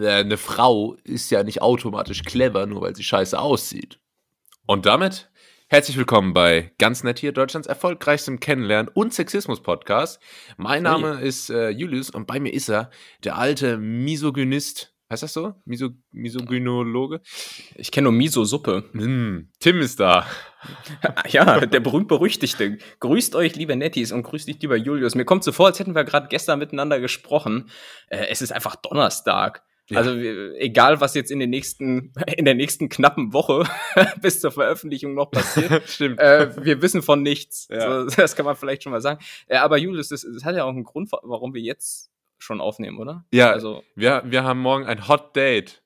eine Frau ist ja nicht automatisch clever, nur weil sie scheiße aussieht. Und damit herzlich willkommen bei Ganz Nett hier, Deutschlands erfolgreichstem Kennenlernen und Sexismus-Podcast. Mein Name hey. ist äh, Julius und bei mir ist er, der alte Misogynist. Heißt das so? Miso Misogynologe? Ich kenne nur Miso-Suppe. Hm, Tim ist da. ja, der berühmt-berüchtigte. Grüßt euch, liebe Netties, und grüßt dich, lieber Julius. Mir kommt so vor, als hätten wir gerade gestern miteinander gesprochen. Äh, es ist einfach Donnerstag. Ja. Also egal, was jetzt in den nächsten, in der nächsten knappen Woche bis zur Veröffentlichung noch passiert, Stimmt. Äh, wir wissen von nichts. Ja. So, das kann man vielleicht schon mal sagen. Äh, aber Julius, das, das, hat ja auch einen Grund, warum wir jetzt schon aufnehmen, oder? Ja. Also wir, wir haben morgen ein Hot Date.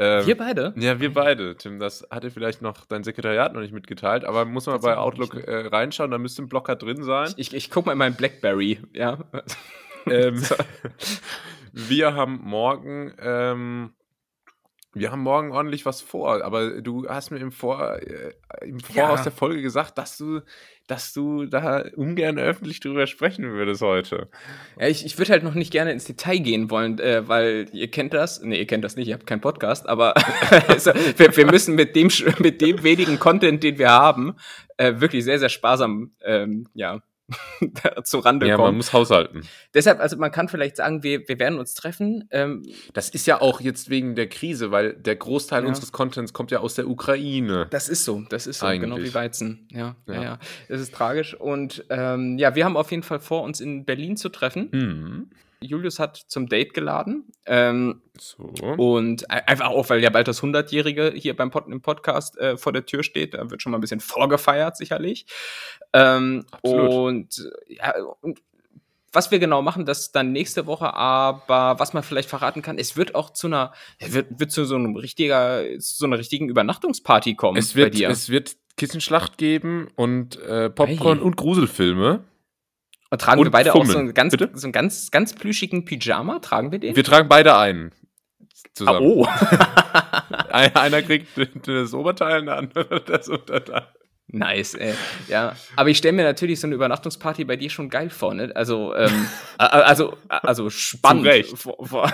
Ähm, wir beide? Ja, wir beide, Tim. Das hatte vielleicht noch dein Sekretariat noch nicht mitgeteilt, aber muss man bei Outlook äh, reinschauen, da müsste ein Blocker drin sein. Ich, ich, ich guck mal in meinen Blackberry, ja. ähm, wir haben morgen, ähm, wir haben morgen ordentlich was vor, aber du hast mir im, vor, äh, im Voraus ja. der Folge gesagt, dass du, dass du da ungern öffentlich drüber sprechen würdest heute. Ja, ich, ich würde halt noch nicht gerne ins Detail gehen wollen, äh, weil ihr kennt das, nee, ihr kennt das nicht, ihr habt keinen Podcast, aber also, wir, wir, müssen mit dem, mit dem wenigen Content, den wir haben, äh, wirklich sehr, sehr sparsam, ähm, ja, zu Rande ja, kommen. Ja, man muss haushalten. Deshalb, also man kann vielleicht sagen, wir, wir werden uns treffen. Ähm, das ist ja auch jetzt wegen der Krise, weil der Großteil ja. unseres Contents kommt ja aus der Ukraine. Das ist so, das ist so, Eigentlich. genau wie Weizen. Ja, ja, ja. ja. Das ist tragisch. Und ähm, ja, wir haben auf jeden Fall vor, uns in Berlin zu treffen. Mhm. Julius hat zum Date geladen. Ähm, so. Und einfach auch, weil ja bald das 100-Jährige hier beim Pod im Podcast äh, vor der Tür steht. Da wird schon mal ein bisschen vorgefeiert, sicherlich. Ähm, Absolut. Und, ja, und was wir genau machen, das dann nächste Woche, aber was man vielleicht verraten kann, es wird auch zu einer, wird, wird zu so einem richtiger, zu so einer richtigen Übernachtungsparty kommen. Es wird, es wird Kissenschlacht geben und äh, Popcorn hey. und Gruselfilme. Und tragen und wir beide Fummeln. auch so einen, ganz, so einen ganz, ganz plüschigen Pyjama? Tragen wir den? Wir tragen beide einen. Zusammen. Ah, oh. Einer kriegt das Oberteil, der andere das Unterteil. Nice, ey. Ja, aber ich stelle mir natürlich so eine Übernachtungsparty bei dir schon geil vor, ne? Also, ähm, also, also spannend. Vor, vor,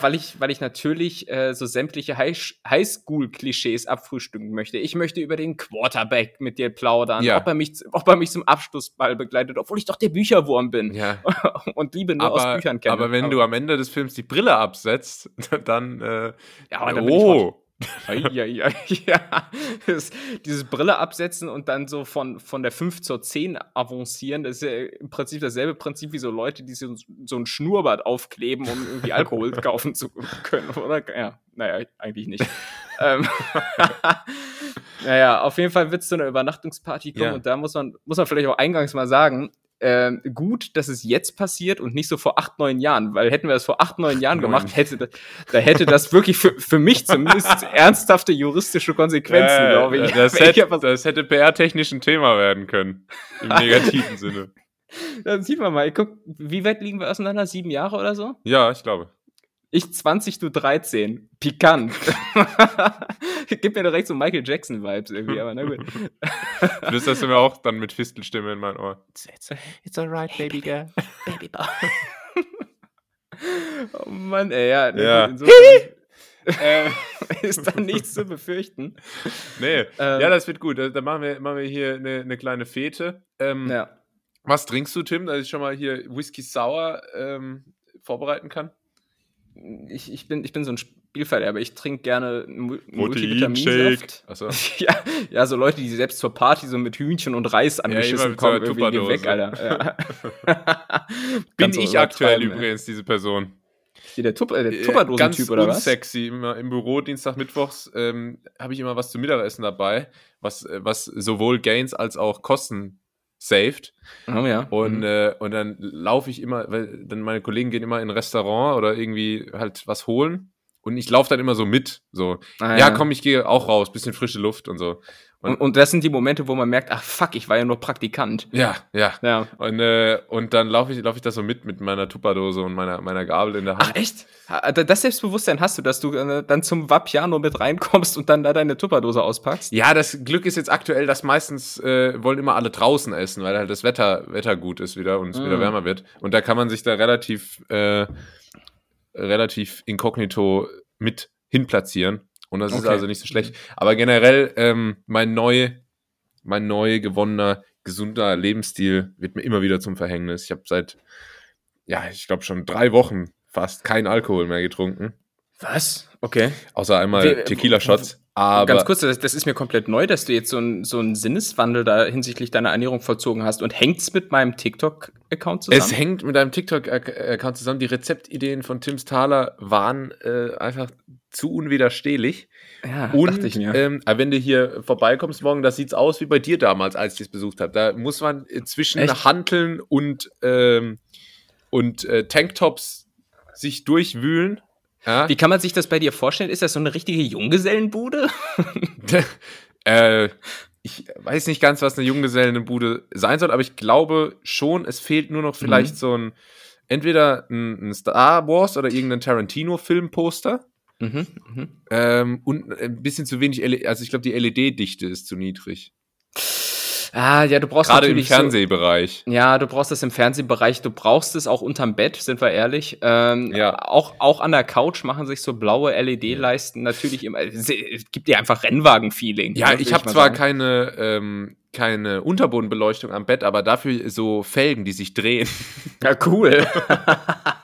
weil ich, weil ich natürlich äh, so sämtliche Highschool-Klischees abfrühstücken möchte. Ich möchte über den Quarterback mit dir plaudern, ja. ob, er mich, ob er mich zum Abschlussball begleitet, obwohl ich doch der Bücherwurm bin ja. und Liebe nur aber, aus Büchern kenne. Aber wenn aber, du am Ende des Films die Brille absetzt, dann, äh, ja, aber dann oh. ja, ja, ja. dieses Brille absetzen und dann so von, von der 5 zur 10 avancieren, das ist ja im Prinzip dasselbe Prinzip wie so Leute, die so, so ein Schnurrbart aufkleben, um irgendwie Alkohol kaufen zu können, oder? Ja, naja, eigentlich nicht. ähm, naja, auf jeden Fall wird es zu einer Übernachtungsparty kommen ja. und da muss man, muss man vielleicht auch eingangs mal sagen, äh, gut, dass es jetzt passiert und nicht so vor acht, neun Jahren, weil hätten wir das vor acht, neun Jahren gemacht, hätte, da hätte das wirklich für, für mich zumindest ernsthafte juristische Konsequenzen, äh, glaube ich. Das hätte, das hätte PR-technisch ein Thema werden können, im negativen Sinne. Dann sieht man mal, guck, wie weit liegen wir auseinander? Sieben Jahre oder so? Ja, ich glaube. Ich 20, du 13. Pikant. Gib mir direkt so Michael Jackson-Vibes irgendwie, aber na gut. Flüsterst du mir auch dann mit Fistelstimme in mein Ohr. It's, it's, it's alright, baby girl. Baby boy. oh Mann, ey, ja. ja. äh, ist da nichts zu befürchten. Nee, ähm, ja, das wird gut. Da machen wir, machen wir hier eine, eine kleine Fete. Ähm, ja. Was trinkst du, Tim, dass ich schon mal hier Whisky Sour ähm, vorbereiten kann? Ich, ich, bin, ich bin so ein Spielverderber. Ich trinke gerne Multivitaminsaft. So. ja, ja, so Leute, die selbst zur Party so mit Hühnchen und Reis angeschissen ja, kommen, irgendwie geh weg, Alter. Ja. bin ich aktuell übrigens, diese Person. Die, der, Tupp, äh, der äh, Tupperdosen-Typ, oder was? sexy. Immer im Büro, Dienstag, Mittwochs, ähm, habe ich immer was zum Mittagessen dabei, was, äh, was sowohl Gains als auch Kosten saved. Oh ja. Und, mhm. äh, und dann laufe ich immer, weil dann meine Kollegen gehen immer in ein Restaurant oder irgendwie halt was holen. Und ich laufe dann immer so mit. So, ah, ja. ja, komm, ich gehe auch raus, bisschen frische Luft und so. Und, und, das sind die Momente, wo man merkt, ach fuck, ich war ja nur Praktikant. Ja, ja. ja. Und, äh, und dann laufe ich, lauf ich da so mit, mit meiner Tupperdose und meiner, meiner Gabel in der Hand. Ach echt? Das Selbstbewusstsein hast du, dass du äh, dann zum Vapiano mit reinkommst und dann da deine Tupperdose auspackst? Ja, das Glück ist jetzt aktuell, dass meistens äh, wollen immer alle draußen essen, weil halt das Wetter, Wetter gut ist wieder und es mm. wieder wärmer wird. Und da kann man sich da relativ äh, relativ inkognito mit hinplatzieren. Und das okay. ist also nicht so schlecht. Aber generell, ähm, mein neu, mein neu gewonnener, gesunder Lebensstil wird mir immer wieder zum Verhängnis. Ich habe seit, ja, ich glaube schon drei Wochen fast keinen Alkohol mehr getrunken. Was? Okay. Außer einmal Tequila-Shots. Aber Ganz kurz, das, das, ist mir komplett neu, dass du jetzt so, ein, so einen Sinneswandel da hinsichtlich deiner Ernährung vollzogen hast. Und hängt es mit meinem TikTok-Account zusammen? Es hängt mit deinem TikTok-Account zusammen. Die Rezeptideen von Tim Thaler waren äh, einfach zu unwiderstehlich. Ja, und dachte ich mir. Ähm, wenn du hier vorbeikommst morgen, das sieht's aus wie bei dir damals, als ich es besucht habe. Da muss man zwischen Echt? Hanteln und, ähm, und äh, Tanktops sich durchwühlen ja? Wie kann man sich das bei dir vorstellen? Ist das so eine richtige Junggesellenbude? äh, ich weiß nicht ganz, was eine Junggesellenbude sein soll, aber ich glaube schon, es fehlt nur noch vielleicht mhm. so ein, entweder ein, ein, Star Wars oder irgendein Tarantino-Filmposter. Mhm, mh. ähm, und ein bisschen zu wenig, LED, also ich glaube, die LED-Dichte ist zu niedrig. Ah, ja, du brauchst Gerade im Fernsehbereich. So, ja, du brauchst das im Fernsehbereich. Du brauchst es auch unterm Bett, sind wir ehrlich. Ähm, ja. Auch, auch an der Couch machen sich so blaue LED-Leisten natürlich immer. Es gibt dir einfach Rennwagen-Feeling. Ja, ich habe zwar sagen. keine, ähm, keine Unterbodenbeleuchtung am Bett, aber dafür so Felgen, die sich drehen. Ja, cool.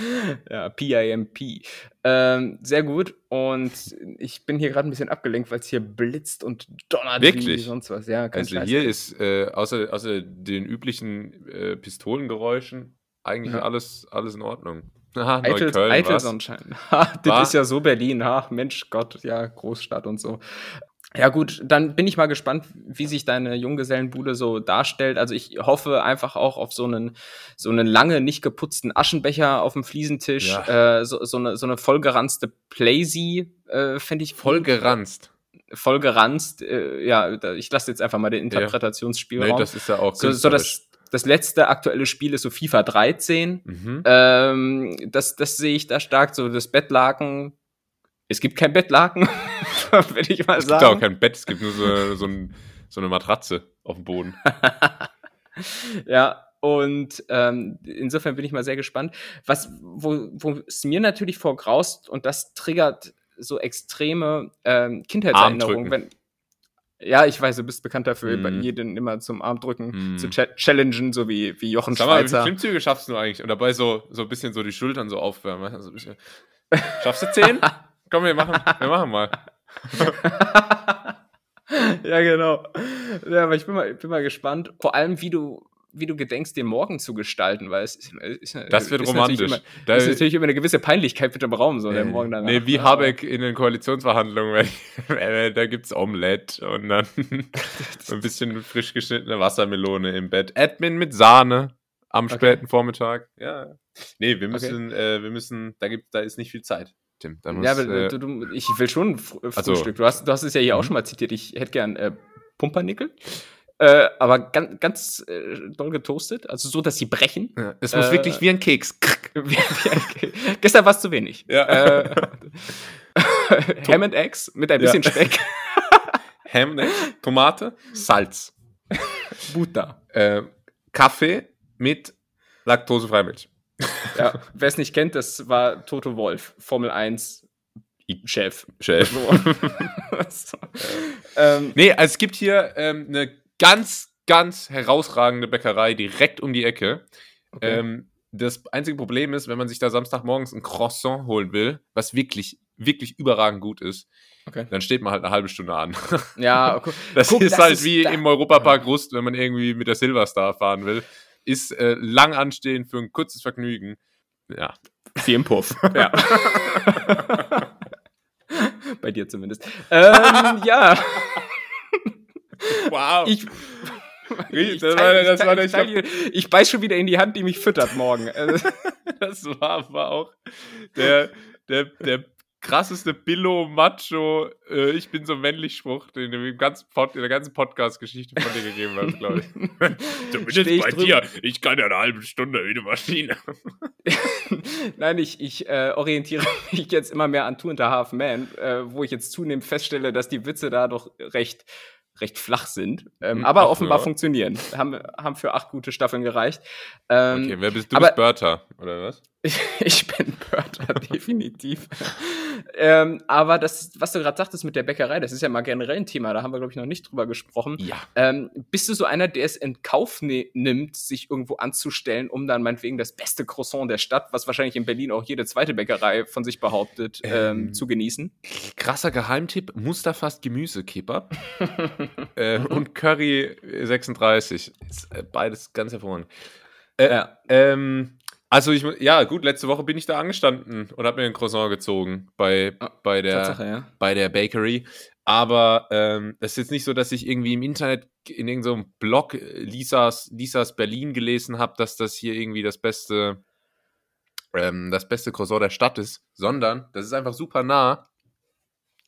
ja, PIMP. Ähm, sehr gut. Und ich bin hier gerade ein bisschen abgelenkt, weil es hier blitzt und donnert Wirklich? wie sonst was. Ja, also hier ist äh, außer, außer den üblichen äh, Pistolengeräuschen eigentlich ja. alles, alles in Ordnung. Aha, Eitel, Neukölln, Eitel Sonnenschein. das ist ja so Berlin. Ha, Mensch, Gott, ja, Großstadt und so. Ja gut, dann bin ich mal gespannt, wie sich deine Junggesellenbude so darstellt. Also ich hoffe einfach auch auf so einen so einen lange nicht geputzten Aschenbecher auf dem Fliesentisch, ja. äh, so, so, eine so eine vollgeranzte Playsee, äh, fände ich vollgeranzt. Vollgeranzt, äh, ja, ich lasse jetzt einfach mal den Interpretationsspielraum. Nee, das ist ja auch so, so das das letzte aktuelle Spiel ist so FIFA 13. Mhm. Ähm, das, das sehe ich da stark. So das Bettlaken es gibt kein Bettlaken, würde ich mal es sagen. Es gibt auch kein Bett, es gibt nur so, so, ein, so eine Matratze auf dem Boden. ja, und ähm, insofern bin ich mal sehr gespannt. Was, wo, wo es mir natürlich vorgraust, und das triggert so extreme ähm, Kindheitserinnerungen, wenn. Ja, ich weiß, du bist bekannt dafür, mm. jeden immer zum Armdrücken mm. zu ch challengen, so wie, wie Jochen Sag mal, Schweizer. Wie viele Klimmzüge schaffst du eigentlich? Und dabei so, so ein bisschen so die Schultern so aufwärmen. Also Schaffst du zehn? Komm, wir machen, wir machen mal. ja, genau. Ja, aber ich bin mal, bin mal gespannt. Vor allem, wie du, wie du gedenkst, den Morgen zu gestalten, weil es ist, ist Das wird ist romantisch. Natürlich immer, da ist natürlich immer eine gewisse Peinlichkeit mit dem Raum, so der Morgen danach. Nee, wie Habeck in den Koalitionsverhandlungen, da gibt's Omelette und dann ein bisschen frisch geschnittene Wassermelone im Bett. Admin mit Sahne am späten okay. Vormittag. Ja. Nee, wir müssen, okay. äh, wir müssen, da gibt, da ist nicht viel Zeit. Tim, da muss, ja, aber äh, du, du, ich will schon äh, also, Frühstück. Du hast, du hast es ja hier auch mhm. schon mal zitiert. Ich hätte gern äh, Pumpernickel. Äh, aber ganz, ganz äh, doll getoastet, also so, dass sie brechen. Ja, es muss wirklich wie ein Keks. wie, wie ein Gestern war es zu wenig. Ja. Äh, Ham and Eggs mit ein bisschen ja. Speck. Ham and Eggs, Tomate, Salz. Butter. Kaffee mit laktosefreier Milch. Ja, wer es nicht kennt, das war Toto Wolf, Formel 1 Chef. Chef. So. ähm, nee, also es gibt hier ähm, eine ganz, ganz herausragende Bäckerei direkt um die Ecke. Okay. Ähm, das einzige Problem ist, wenn man sich da Samstagmorgens ein Croissant holen will, was wirklich, wirklich überragend gut ist, okay. dann steht man halt eine halbe Stunde an. Ja, okay. Das Guck, ist das halt ist wie da. im Europapark Rust, wenn man irgendwie mit der Silverstar fahren will ist äh, lang anstehen für ein kurzes Vergnügen. Ja. Wie im Puff. ja. Bei dir zumindest. Ähm, ja. Wow. Ich, ich, das war, das ich, war, ich, ich, ich beiß schon wieder in die Hand, die mich füttert morgen. das war, war auch der, der, der krasseste Billo-Macho, äh, ich bin so männlich Spruch, den du in, Pod, in der ganzen Podcast-Geschichte von dir gegeben hast, glaube ich. Zumindest bei dir. Ich kann ja eine halbe Stunde wie eine Maschine. Nein, ich, ich äh, orientiere mich jetzt immer mehr an Two and a Half Man, äh, wo ich jetzt zunehmend feststelle, dass die Witze da doch recht recht flach sind, ähm, hm, aber Ach, offenbar ja. funktionieren. Haben, haben für acht gute Staffeln gereicht. Ähm, okay, wer bist du? Aber, bist Bertha, oder was? Ich, ich bin Pörtler, definitiv. ähm, aber das, was du gerade sagtest mit der Bäckerei, das ist ja mal generell ein Thema, da haben wir, glaube ich, noch nicht drüber gesprochen. Ja. Ähm, bist du so einer, der es in Kauf ne nimmt, sich irgendwo anzustellen, um dann meinetwegen das beste Croissant der Stadt, was wahrscheinlich in Berlin auch jede zweite Bäckerei von sich behauptet, ähm, ähm, zu genießen? Krasser Geheimtipp: Musterfast Gemüsekipper äh, und Curry 36. Ist, äh, beides ganz hervorragend. Äh, ja. Ähm, also ich, ja gut, letzte Woche bin ich da angestanden und habe mir ein Croissant gezogen bei, ah, bei, der, ja. bei der Bakery. Aber ähm, es ist jetzt nicht so, dass ich irgendwie im Internet in irgendeinem Blog äh, Lisas, Lisas Berlin gelesen habe, dass das hier irgendwie das beste, ähm, das beste Croissant der Stadt ist, sondern das ist einfach super nah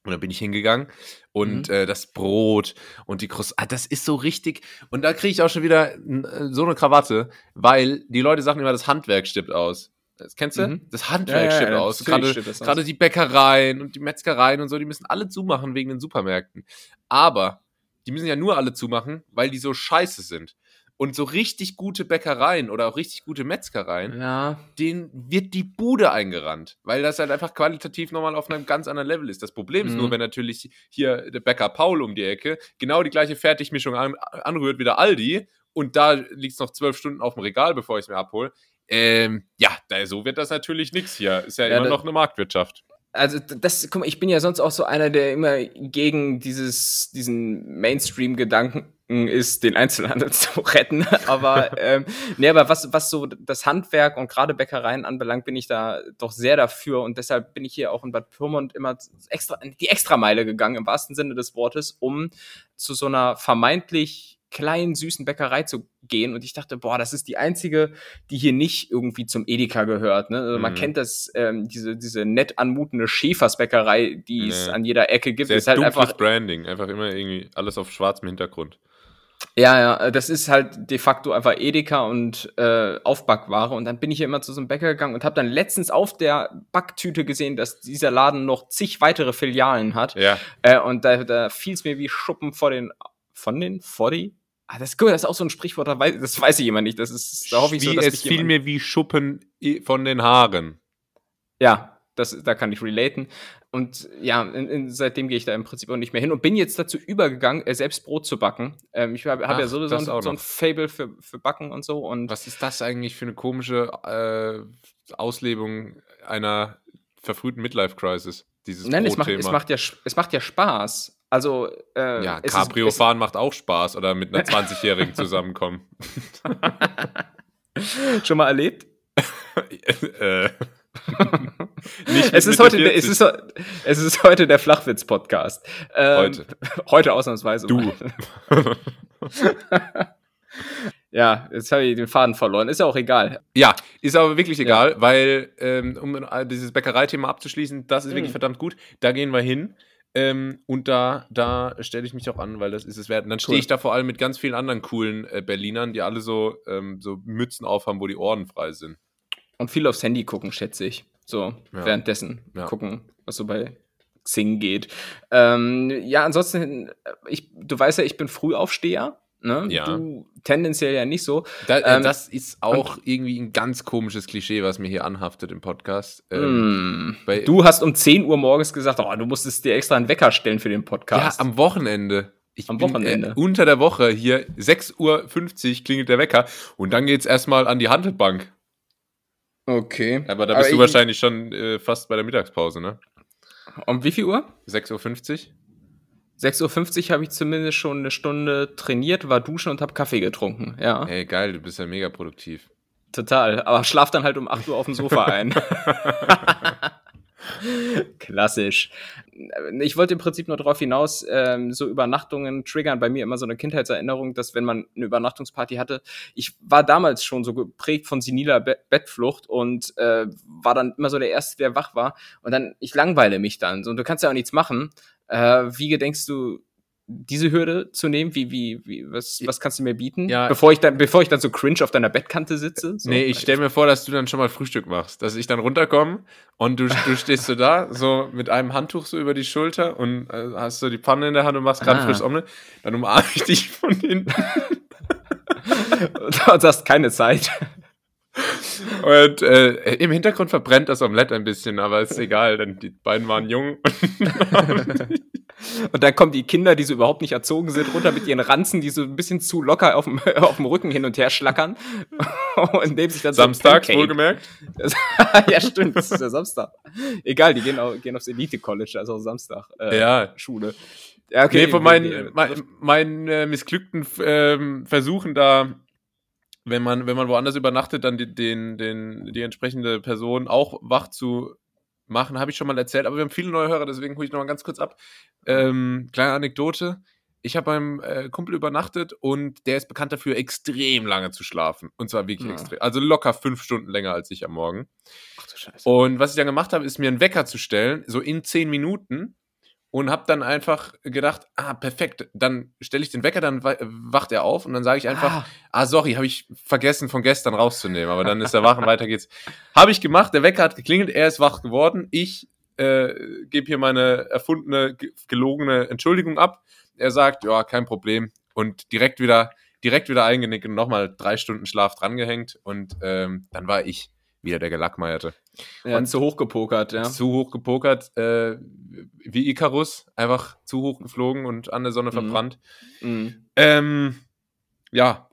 und dann bin ich hingegangen und mhm. äh, das Brot und die Croissants, ah, das ist so richtig. Und da kriege ich auch schon wieder äh, so eine Krawatte, weil die Leute sagen immer, das Handwerk stirbt aus. Das kennst du? Mhm. Das Handwerk ja, stirbt ja, aus. Gerade die Bäckereien und die Metzgereien und so, die müssen alle zumachen wegen den Supermärkten. Aber die müssen ja nur alle zumachen, weil die so scheiße sind. Und so richtig gute Bäckereien oder auch richtig gute Metzgereien, ja. denen wird die Bude eingerannt, weil das halt einfach qualitativ nochmal auf einem ganz anderen Level ist. Das Problem ist mhm. nur, wenn natürlich hier der Bäcker Paul um die Ecke genau die gleiche Fertigmischung an, anrührt wie der Aldi und da liegt es noch zwölf Stunden auf dem Regal, bevor ich es mir abhole. Ähm, ja, so wird das natürlich nichts hier. Ist ja, ja immer noch eine Marktwirtschaft also das, guck mal, ich bin ja sonst auch so einer, der immer gegen dieses, diesen Mainstream-Gedanken ist, den Einzelhandel zu retten. Aber, ähm, nee, aber was, was so das Handwerk und gerade Bäckereien anbelangt, bin ich da doch sehr dafür. Und deshalb bin ich hier auch in Bad Pyrmont immer extra, die Extrameile gegangen, im wahrsten Sinne des Wortes, um zu so einer vermeintlich kleinen, süßen Bäckerei zu gehen. Und ich dachte, boah, das ist die einzige, die hier nicht irgendwie zum Edeka gehört. Ne? Also mhm. Man kennt das, ähm, diese, diese nett anmutende Schäfersbäckerei, die nee. es an jeder Ecke gibt. Sehr ist halt einfach Branding, einfach immer irgendwie alles auf schwarzem Hintergrund. Ja, ja, das ist halt de facto einfach Edeka und äh, Aufbackware. Und dann bin ich hier immer zu so einem Bäcker gegangen und habe dann letztens auf der Backtüte gesehen, dass dieser Laden noch zig weitere Filialen hat. Ja. Äh, und da, da fiel es mir wie Schuppen vor den von den vor die Ah, das ist gut, das ist auch so ein Sprichwort, das weiß, das weiß ich immer nicht. Das ist, da hoffe ich wie, so, dass Es fiel mir wie Schuppen von den Haaren. Ja, das, da kann ich relaten. Und ja, in, in, seitdem gehe ich da im Prinzip auch nicht mehr hin und bin jetzt dazu übergegangen, äh, selbst Brot zu backen. Ähm, ich habe hab ja sowieso ein, so ein Fable für, für Backen und so. Und Was ist das eigentlich für eine komische äh, Auslebung einer verfrühten Midlife-Crisis? Dieses Nein, es macht, es, macht ja, es macht ja Spaß. Also, äh, ja, Cabrio fahren macht auch Spaß oder mit einer 20-Jährigen zusammenkommen. Schon mal erlebt? äh. es, ist heute, der, es, ist, es ist heute der Flachwitz-Podcast. Ähm, heute. Heute ausnahmsweise. Du. ja, jetzt habe ich den Faden verloren. Ist ja auch egal. Ja, ist aber wirklich egal, ja. weil, ähm, um dieses Bäckereithema abzuschließen, das ist wirklich mhm. verdammt gut. Da gehen wir hin. Ähm, und da, da stelle ich mich auch an, weil das ist es wert. Und dann stehe ich da vor allem mit ganz vielen anderen coolen äh, Berlinern, die alle so, ähm, so Mützen aufhaben, wo die Ohren frei sind. Und viel aufs Handy gucken, schätze ich. So, ja. währenddessen ja. gucken, was so bei Xing geht. Ähm, ja, ansonsten, ich, du weißt ja, ich bin Frühaufsteher. Ne? Ja. Du tendenziell ja nicht so. Da, äh, ähm, das ist auch irgendwie ein ganz komisches Klischee, was mir hier anhaftet im Podcast. Ähm, mm, du hast um 10 Uhr morgens gesagt, oh, du musstest dir extra einen Wecker stellen für den Podcast. Ja, am Wochenende. Ich am bin, Wochenende. Äh, unter der Woche hier 6.50 Uhr klingelt der Wecker und dann geht es erstmal an die Handelbank. Okay. Aber da bist Aber du wahrscheinlich schon äh, fast bei der Mittagspause, ne? Um wie viel Uhr? 6.50 Uhr. 6.50 Uhr habe ich zumindest schon eine Stunde trainiert, war duschen und habe Kaffee getrunken, ja. Ey, geil, du bist ja mega produktiv. Total, aber schlaf dann halt um 8 Uhr auf dem Sofa ein. Klassisch. Ich wollte im Prinzip nur darauf hinaus, ähm, so Übernachtungen triggern bei mir immer so eine Kindheitserinnerung, dass wenn man eine Übernachtungsparty hatte, ich war damals schon so geprägt von seniler Be Bettflucht und äh, war dann immer so der Erste, der wach war. Und dann, ich langweile mich dann. So, und du kannst ja auch nichts machen. Äh, wie gedenkst du, diese Hürde zu nehmen? Wie, wie, wie, was, was kannst du mir bieten? Ja. Bevor ich dann, bevor ich dann so cringe auf deiner Bettkante sitze? So? Nee, ich stell mir vor, dass du dann schon mal Frühstück machst. Dass ich dann runterkomme und du, du stehst so da, so mit einem Handtuch so über die Schulter und äh, hast so die Pfanne in der Hand und machst gerade ah. frisches Omelette. Dann umarme ich dich von hinten. und hast keine Zeit. Und äh, im Hintergrund verbrennt das Omelett ein bisschen, aber ist egal, denn die beiden waren jung. Und dann kommen die Kinder, die so überhaupt nicht erzogen sind, runter mit ihren Ranzen, die so ein bisschen zu locker auf dem, auf dem Rücken hin und her schlackern. und nehmen sich dann Samstag, so wohlgemerkt. ja, stimmt, das ist der Samstag. Egal, die gehen, auch, gehen aufs Elite-College, also Samstag. Äh, ja. Schule. Ja, okay. Nee, von meinen, meinen, meinen äh, missglückten ähm, Versuchen da wenn man, wenn man woanders übernachtet, dann die, den, den, die entsprechende Person auch wach zu machen, habe ich schon mal erzählt, aber wir haben viele neue Hörer, deswegen hole ich noch mal ganz kurz ab. Ähm, kleine Anekdote. Ich habe beim äh, Kumpel übernachtet und der ist bekannt dafür, extrem lange zu schlafen. Und zwar wirklich ja. extrem. Also locker fünf Stunden länger als ich am Morgen. Ach du Scheiße. Und was ich dann gemacht habe, ist mir einen Wecker zu stellen, so in zehn Minuten und habe dann einfach gedacht, ah, perfekt, dann stelle ich den Wecker, dann wacht er auf und dann sage ich einfach, ah, ah sorry, habe ich vergessen von gestern rauszunehmen, aber dann ist er wach und weiter geht's. Habe ich gemacht, der Wecker hat geklingelt, er ist wach geworden, ich äh, gebe hier meine erfundene, gelogene Entschuldigung ab. Er sagt, ja, kein Problem und direkt wieder, direkt wieder eingenickt und nochmal drei Stunden Schlaf drangehängt und ähm, dann war ich wieder der Gelackmeierte. Ja, und zu hoch gepokert, ja. Zu hoch gepokert, äh, wie Icarus, einfach zu hoch geflogen und an der Sonne mhm. verbrannt. Mhm. Ähm, ja.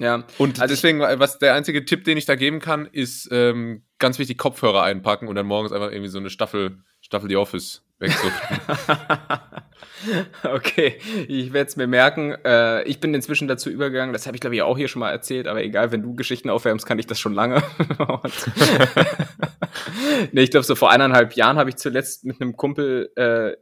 Ja. Und also deswegen, was der einzige Tipp, den ich da geben kann, ist ähm, ganz wichtig Kopfhörer einpacken und dann morgens einfach irgendwie so eine Staffel, Staffel The Office wegsuchten. okay, ich werde es mir merken. Äh, ich bin inzwischen dazu übergegangen, das habe ich glaube ich auch hier schon mal erzählt, aber egal, wenn du Geschichten aufwärmst, kann ich das schon lange. nee, ich glaube, so vor eineinhalb Jahren habe ich zuletzt mit einem Kumpel, äh,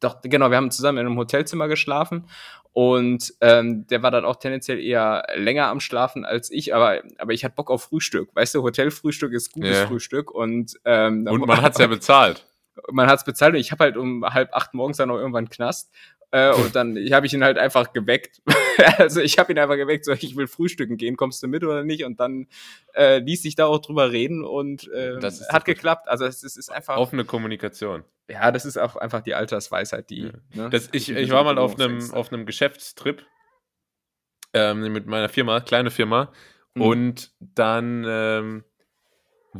doch, genau, wir haben zusammen in einem Hotelzimmer geschlafen und ähm, der war dann auch tendenziell eher länger am Schlafen als ich, aber, aber ich hatte Bock auf Frühstück. Weißt du, Hotelfrühstück ist gutes ja. Frühstück und ähm, Und man hat's ja bezahlt man hat es bezahlt und ich habe halt um halb acht morgens dann noch irgendwann Knast. Äh, und dann habe ich ihn halt einfach geweckt. also ich habe ihn einfach geweckt, so ich will frühstücken gehen, kommst du mit oder nicht? Und dann äh, ließ sich da auch drüber reden und äh, hat geklappt. Also es, es, ist einfach offene Kommunikation. Ja, das ist auch einfach die Altersweisheit, die. Ja. Ne, das, ich, ich war mal auf einem auf einem Geschäftstrip ähm, mit meiner Firma, kleine Firma, mhm. und dann ähm,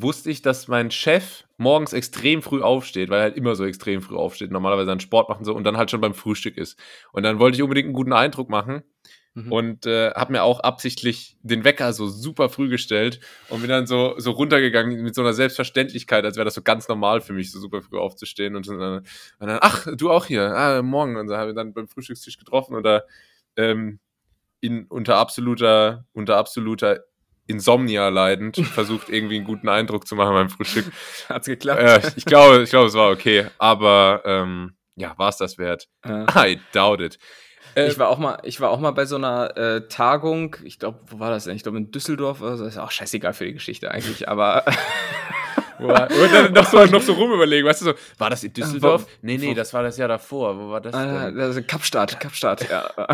wusste ich, dass mein Chef morgens extrem früh aufsteht, weil er halt immer so extrem früh aufsteht, normalerweise einen Sport machen so und dann halt schon beim Frühstück ist. Und dann wollte ich unbedingt einen guten Eindruck machen mhm. und äh, habe mir auch absichtlich den Wecker so super früh gestellt und bin dann so, so runtergegangen mit so einer Selbstverständlichkeit, als wäre das so ganz normal für mich, so super früh aufzustehen und dann, und dann ach, du auch hier, ah, morgen. Und so habe ich dann beim Frühstückstisch getroffen oder ähm, in, unter absoluter, unter absoluter Insomnia leidend, versucht irgendwie einen guten Eindruck zu machen beim Frühstück. Hat's geklappt? Äh, ich glaube, ich glaube, es war okay. Aber ähm, ja, war es das wert? Äh. I doubt it. Äh, ich war auch mal, ich war auch mal bei so einer äh, Tagung. Ich glaube, wo war das denn? Ich glaube in Düsseldorf. Also ist auch scheißegal für die Geschichte eigentlich. Aber und dann noch so, noch so rumüberlegen, weißt du so, war das in Düsseldorf? Wo, nee, nee, das war das Jahr davor. Wo war das äh, denn? Das Kapstadt, Kapstadt, ja.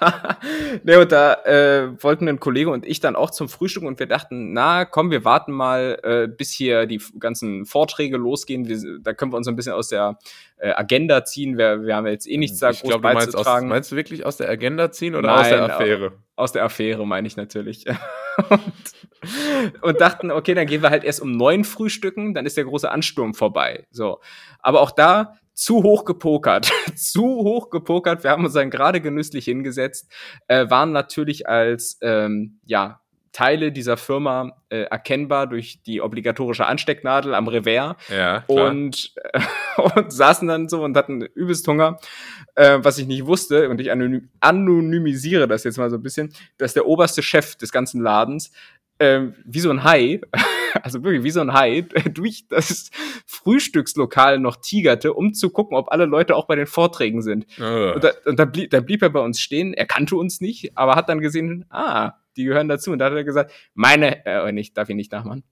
nee, und da äh, wollten ein Kollege und ich dann auch zum Frühstück und wir dachten, na komm, wir warten mal, äh, bis hier die ganzen Vorträge losgehen. Wir, da können wir uns ein bisschen aus der äh, Agenda ziehen. Wir, wir haben jetzt eh nichts da ich groß glaub, beizutragen. Meinst, aus, meinst du wirklich aus der Agenda ziehen oder Nein, aus der Affäre? Aus der Affäre meine ich natürlich. und, und, dachten, okay, dann gehen wir halt erst um neun frühstücken, dann ist der große Ansturm vorbei. So. Aber auch da zu hoch gepokert, zu hoch gepokert. Wir haben uns dann gerade genüsslich hingesetzt, äh, waren natürlich als ähm, ja Teile dieser Firma äh, erkennbar durch die obligatorische Anstecknadel am Revers. Ja. Und, äh, und saßen dann so und hatten übelst Hunger. Äh, was ich nicht wusste, und ich anonym anonymisiere das jetzt mal so ein bisschen, dass der oberste Chef des ganzen Ladens äh, wie so ein Hai, also wirklich wie so ein Hai, durch das Frühstückslokal noch tigerte, um zu gucken, ob alle Leute auch bei den Vorträgen sind. Oh. Und, da, und da, blieb, da blieb er bei uns stehen. Er kannte uns nicht, aber hat dann gesehen, ah, die gehören dazu. Und da hat er gesagt, meine, äh, oh, nicht, darf ich nicht nachmachen.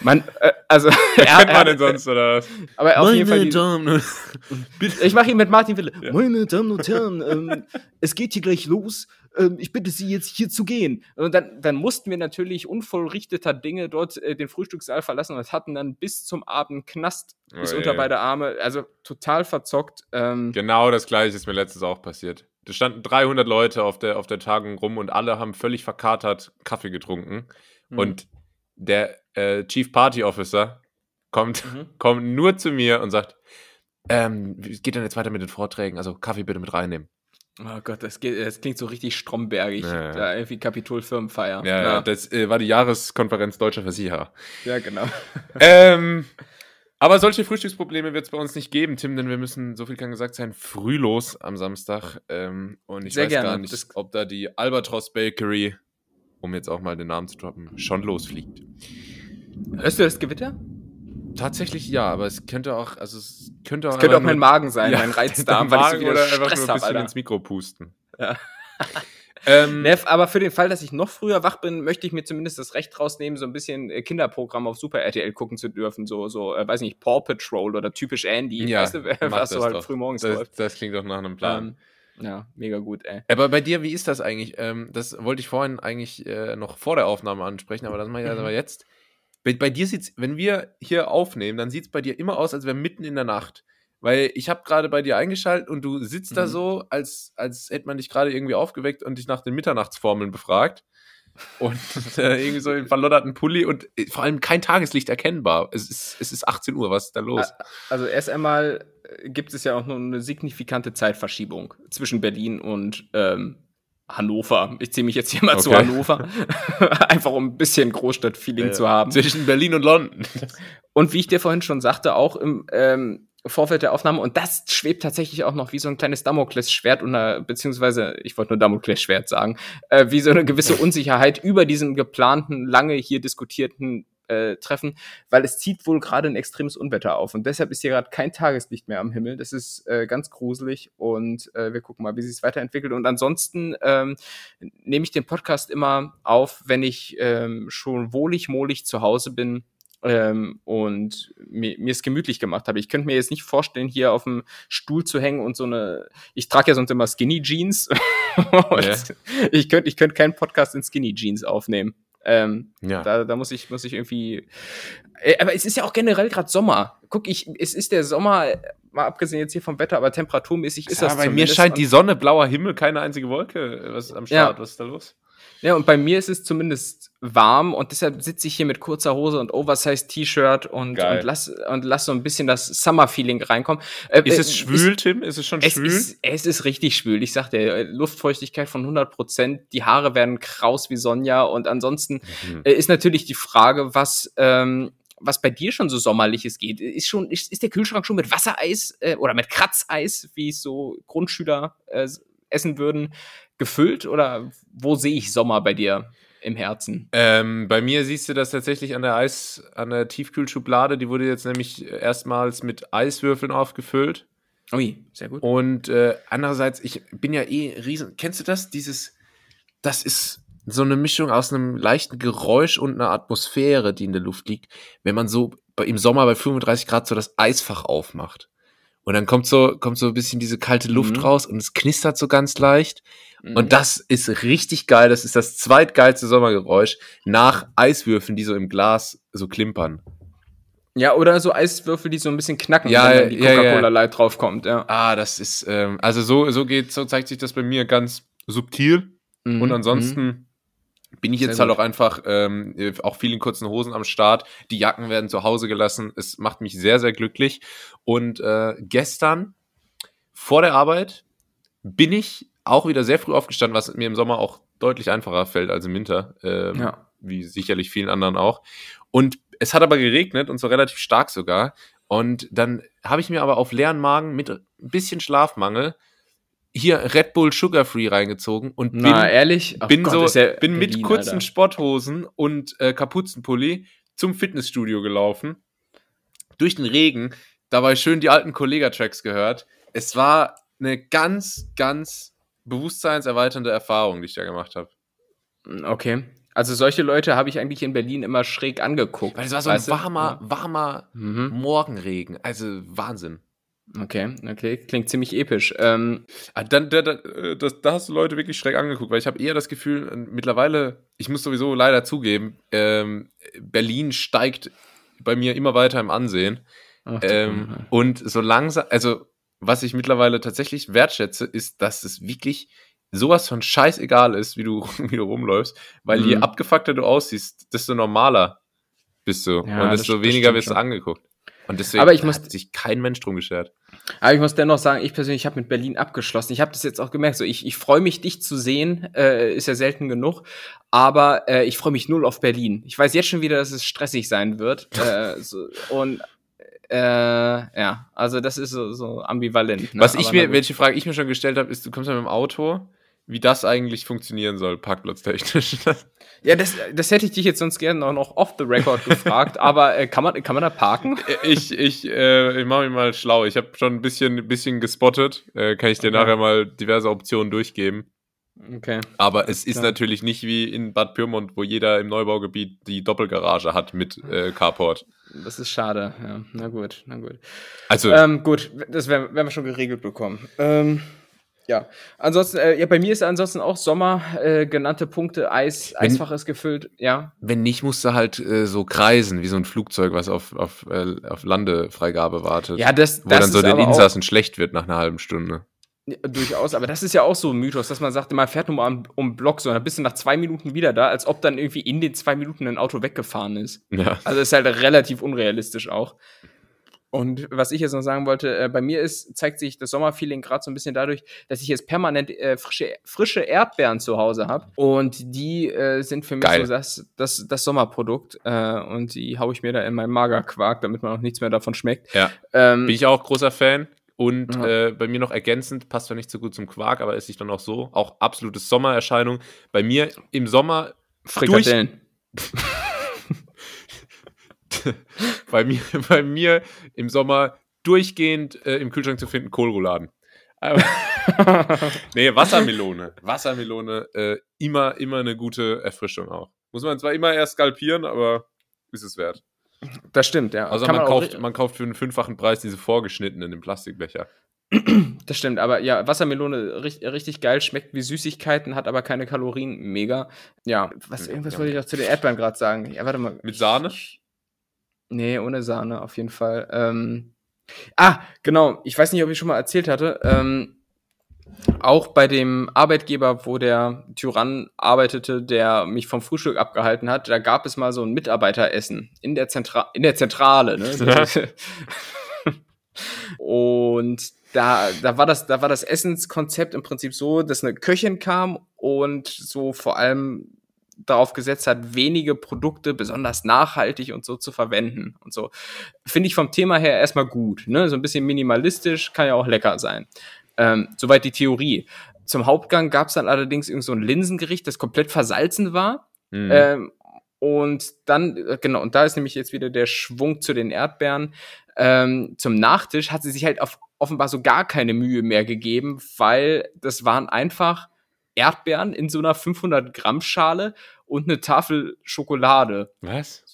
Man, äh, also, er, kennt man denn sonst oder was? Aber auf meine jeden Fall. Die, Damen, ich mache ihn mit Martin Wille. Ja. Meine Damen und Herren, ähm, es geht hier gleich los. Ähm, ich bitte Sie jetzt hier zu gehen. Und dann, dann mussten wir natürlich unvollrichteter Dinge dort äh, den Frühstückssaal verlassen und hatten dann bis zum Abend Knast bis oh, unter beide Arme. Also total verzockt. Ähm, genau das gleiche ist mir letztes auch passiert. Da standen 300 Leute auf der, auf der Tagung rum und alle haben völlig verkatert Kaffee getrunken. Mhm. Und der äh, Chief Party Officer kommt, mhm. kommt nur zu mir und sagt, ähm, wie geht denn jetzt weiter mit den Vorträgen? Also Kaffee bitte mit reinnehmen. Oh Gott, das, geht, das klingt so richtig strombergig. Ja. Da irgendwie Kapitolfirmenfeier. Ja, ja, das äh, war die Jahreskonferenz Deutscher Versicherer. Ja, genau. ähm, aber solche Frühstücksprobleme wird es bei uns nicht geben, Tim, denn wir müssen, so viel kann gesagt sein, früh los am Samstag. Ähm, und ich Sehr weiß gerne. gar nicht, das ob da die Albatross Bakery, um jetzt auch mal den Namen zu droppen, schon losfliegt. Hörst du das Gewitter? Tatsächlich ja, aber es könnte auch, also es könnte auch. Es könnte auch mein Magen sein, ja, mein Reizdarm, weil ich so wieder oder Stress einfach nur ein bisschen hab, ins Mikro pusten. Ja. ähm, Neff, aber für den Fall, dass ich noch früher wach bin, möchte ich mir zumindest das Recht rausnehmen, so ein bisschen äh, Kinderprogramm auf Super RTL gucken zu dürfen. So, so äh, weiß nicht, Paw Patrol oder typisch Andy. Ja, weißt du, was so halt früh morgens das, läuft. Das klingt doch nach einem Plan. Ähm, ja, mega gut, ey. Aber bei dir, wie ist das eigentlich? Ähm, das wollte ich vorhin eigentlich äh, noch vor der Aufnahme ansprechen, aber das mache ich mhm. aber jetzt. Bei, bei dir sieht's, wenn wir hier aufnehmen, dann sieht es bei dir immer aus, als wäre mitten in der Nacht. Weil ich habe gerade bei dir eingeschaltet und du sitzt mhm. da so, als, als hätte man dich gerade irgendwie aufgeweckt und dich nach den Mitternachtsformeln befragt. Und äh, irgendwie so einen verlodderten Pulli und äh, vor allem kein Tageslicht erkennbar. Es ist, es ist 18 Uhr, was ist da los? Also erst einmal äh, gibt es ja auch nur eine signifikante Zeitverschiebung zwischen Berlin und ähm, Hannover. Ich ziehe mich jetzt hier mal okay. zu Hannover. Einfach um ein bisschen Großstadtfeeling äh, zu haben. Zwischen Berlin und London. und wie ich dir vorhin schon sagte, auch im ähm, Vorfeld der Aufnahme, und das schwebt tatsächlich auch noch wie so ein kleines Damoklesschwert unter, beziehungsweise, ich wollte nur Damoklesschwert sagen, äh, wie so eine gewisse Unsicherheit über diesem geplanten, lange hier diskutierten äh, treffen, weil es zieht wohl gerade ein extremes Unwetter auf und deshalb ist hier gerade kein Tageslicht mehr am Himmel. Das ist äh, ganz gruselig und äh, wir gucken mal, wie sich es weiterentwickelt. Und ansonsten ähm, nehme ich den Podcast immer auf, wenn ich ähm, schon wohlig, mohlig zu Hause bin ähm, und mir, mir es gemütlich gemacht habe. Ich könnte mir jetzt nicht vorstellen, hier auf dem Stuhl zu hängen und so eine. Ich trage ja sonst immer Skinny Jeans. ja. Ich könnte ich könnte keinen Podcast in Skinny Jeans aufnehmen. Ähm, ja. da, da muss ich, muss ich irgendwie. Äh, aber es ist ja auch generell gerade Sommer. Guck, ich, es ist der Sommer, mal abgesehen jetzt hier vom Wetter, aber temperaturmäßig ist ja, das. Bei mir scheint die Sonne, blauer Himmel, keine einzige Wolke. Was ist am Start? Ja. Was ist da los? Ja, und bei mir ist es zumindest warm und deshalb sitze ich hier mit kurzer Hose und Oversize T-Shirt und, und lass und lass so ein bisschen das Summer-Feeling reinkommen. Äh, ist es äh, schwül, ist, Tim? Ist es schon es schwül? Ist, es ist richtig schwül. Ich sag dir, Luftfeuchtigkeit von 100 Prozent, die Haare werden kraus wie Sonja und ansonsten mhm. äh, ist natürlich die Frage, was ähm, was bei dir schon so sommerliches geht. Ist schon ist, ist der Kühlschrank schon mit Wassereis äh, oder mit Kratzeis, wie es so Grundschüler äh, essen würden, gefüllt oder wo sehe ich Sommer bei dir im Herzen? Ähm, bei mir siehst du das tatsächlich an der Eis, an der Tiefkühlschublade. Die wurde jetzt nämlich erstmals mit Eiswürfeln aufgefüllt. Ui, sehr gut. Und äh, andererseits, ich bin ja eh riesen. Kennst du das? Dieses, das ist so eine Mischung aus einem leichten Geräusch und einer Atmosphäre, die in der Luft liegt, wenn man so im Sommer bei 35 Grad so das Eisfach aufmacht. Und dann kommt so, kommt so ein bisschen diese kalte Luft mhm. raus und es knistert so ganz leicht. Mhm. Und das ist richtig geil. Das ist das zweitgeilste Sommergeräusch nach Eiswürfeln, die so im Glas so klimpern. Ja, oder so Eiswürfel, die so ein bisschen knacken, ja, wenn die Coca-Cola ja, ja. Light draufkommt, ja. Ah, das ist, ähm, also so, so geht, so zeigt sich das bei mir ganz subtil. Mhm. Und ansonsten mhm bin ich jetzt Sehr halt gut. auch einfach ähm, auch viel in kurzen Hosen am Start. Die Jacken werden zu Hause gelassen. Es macht mich sehr, sehr glücklich. Und äh, gestern vor der Arbeit bin ich auch wieder sehr früh aufgestanden, was mir im Sommer auch deutlich einfacher fällt als im Winter. Ähm, ja. Wie sicherlich vielen anderen auch. Und es hat aber geregnet und so relativ stark sogar. Und dann habe ich mir aber auf leeren Magen mit ein bisschen Schlafmangel hier Red Bull Sugar Free reingezogen und bin, Na, ehrlich? bin Gott, so, ja bin Berlin, mit kurzen Alter. Sporthosen und äh, Kapuzenpulli zum Fitnessstudio gelaufen. Durch den Regen, dabei schön die alten Kollega-Tracks gehört. Es war eine ganz, ganz bewusstseinserweiternde Erfahrung, die ich da gemacht habe. Okay. Also solche Leute habe ich eigentlich in Berlin immer schräg angeguckt. Weil es war so ein warmer, warmer mhm. Morgenregen. Also Wahnsinn. Okay, okay, klingt ziemlich episch. Ähm, ah, dann, da, da, äh, das, da hast du Leute wirklich schräg angeguckt, weil ich habe eher das Gefühl, äh, mittlerweile, ich muss sowieso leider zugeben, ähm, Berlin steigt bei mir immer weiter im Ansehen. Ach, ähm, und so langsam, also was ich mittlerweile tatsächlich wertschätze, ist, dass es wirklich sowas von scheißegal ist, wie du, wie du rumläufst, weil mhm. je abgefuckter du aussiehst, desto normaler bist du ja, und desto weniger wirst du angeguckt. Und deswegen aber ich muss, hat sich kein Mensch drum geschert. Aber ich muss dennoch sagen, ich persönlich habe mit Berlin abgeschlossen. Ich habe das jetzt auch gemerkt. So, ich, ich freue mich, dich zu sehen. Äh, ist ja selten genug. Aber äh, ich freue mich null auf Berlin. Ich weiß jetzt schon wieder, dass es stressig sein wird. äh, so, und äh, ja, also das ist so, so ambivalent. Ne? Was ich mir, welche Frage ich mir schon gestellt habe, ist, du kommst ja mit dem Auto wie das eigentlich funktionieren soll, parkplatztechnisch. ja, das, das hätte ich dich jetzt sonst gerne noch off the record gefragt, aber äh, kann, man, kann man da parken? Ich, ich, äh, ich mache mich mal schlau. Ich habe schon ein bisschen, bisschen gespottet. Äh, kann ich dir okay. nachher mal diverse Optionen durchgeben. Okay. Aber es ist Klar. natürlich nicht wie in Bad Pyrmont, wo jeder im Neubaugebiet die Doppelgarage hat mit äh, Carport. Das ist schade, ja. Na gut, na gut. Also. Ähm, gut, das werden, werden wir schon geregelt bekommen. Ähm, ja, ansonsten, äh, ja, bei mir ist ansonsten auch Sommer, äh, genannte Punkte, Eis, wenn, Eisfach ist gefüllt, ja. Wenn nicht, musst du halt äh, so kreisen, wie so ein Flugzeug, was auf, auf, äh, auf Landefreigabe wartet. Ja, das, Wo das dann so den Insassen schlecht wird nach einer halben Stunde. Ja, durchaus, aber das ist ja auch so ein Mythos, dass man sagt, man fährt nur mal um, um Block, so, dann bist du nach zwei Minuten wieder da, als ob dann irgendwie in den zwei Minuten ein Auto weggefahren ist. Ja. Also ist halt relativ unrealistisch auch. Und was ich jetzt noch sagen wollte, äh, bei mir ist, zeigt sich das Sommerfeeling gerade so ein bisschen dadurch, dass ich jetzt permanent äh, frische, frische Erdbeeren zu Hause habe. Und die äh, sind für mich Geil. so das, das, das Sommerprodukt. Äh, und die haue ich mir da in meinen Magerquark, damit man auch nichts mehr davon schmeckt. Ja. Ähm, Bin ich auch großer Fan. Und ja. äh, bei mir noch ergänzend, passt zwar nicht so gut zum Quark, aber ist sich dann auch so. Auch absolutes Sommererscheinung. Bei mir im Sommer. Frikadellen. bei, mir, bei mir im Sommer durchgehend äh, im Kühlschrank zu finden, Kohlrouladen. nee, Wassermelone. Wassermelone, äh, immer, immer eine gute Erfrischung auch. Muss man zwar immer erst skalpieren, aber ist es wert. Das stimmt, ja. Also man, man kauft, man kauft für einen fünffachen Preis diese vorgeschnittenen im Plastikbecher. Das stimmt, aber ja, Wassermelone richtig, richtig geil, schmeckt wie Süßigkeiten, hat aber keine Kalorien, mega. Ja, was, irgendwas ja. wollte ich auch zu den Erdbeeren gerade sagen. Ja, warte mal. Mit Sahne? Nee, ohne Sahne, auf jeden Fall. Ähm, ah, genau. Ich weiß nicht, ob ich schon mal erzählt hatte. Ähm, auch bei dem Arbeitgeber, wo der Tyrann arbeitete, der mich vom Frühstück abgehalten hat, da gab es mal so ein Mitarbeiteressen in der, Zentra in der Zentrale. Ne? und da, da, war das, da war das Essenskonzept im Prinzip so, dass eine Köchin kam und so vor allem darauf gesetzt hat, wenige Produkte besonders nachhaltig und so zu verwenden und so. Finde ich vom Thema her erstmal gut. Ne? So ein bisschen minimalistisch, kann ja auch lecker sein. Ähm, soweit die Theorie. Zum Hauptgang gab es dann allerdings irgend so ein Linsengericht, das komplett versalzen war. Mhm. Ähm, und dann, äh, genau, und da ist nämlich jetzt wieder der Schwung zu den Erdbeeren. Ähm, zum Nachtisch hat sie sich halt auf, offenbar so gar keine Mühe mehr gegeben, weil das waren einfach Erdbeeren in so einer 500 Gramm Schale und eine Tafel Schokolade. Was?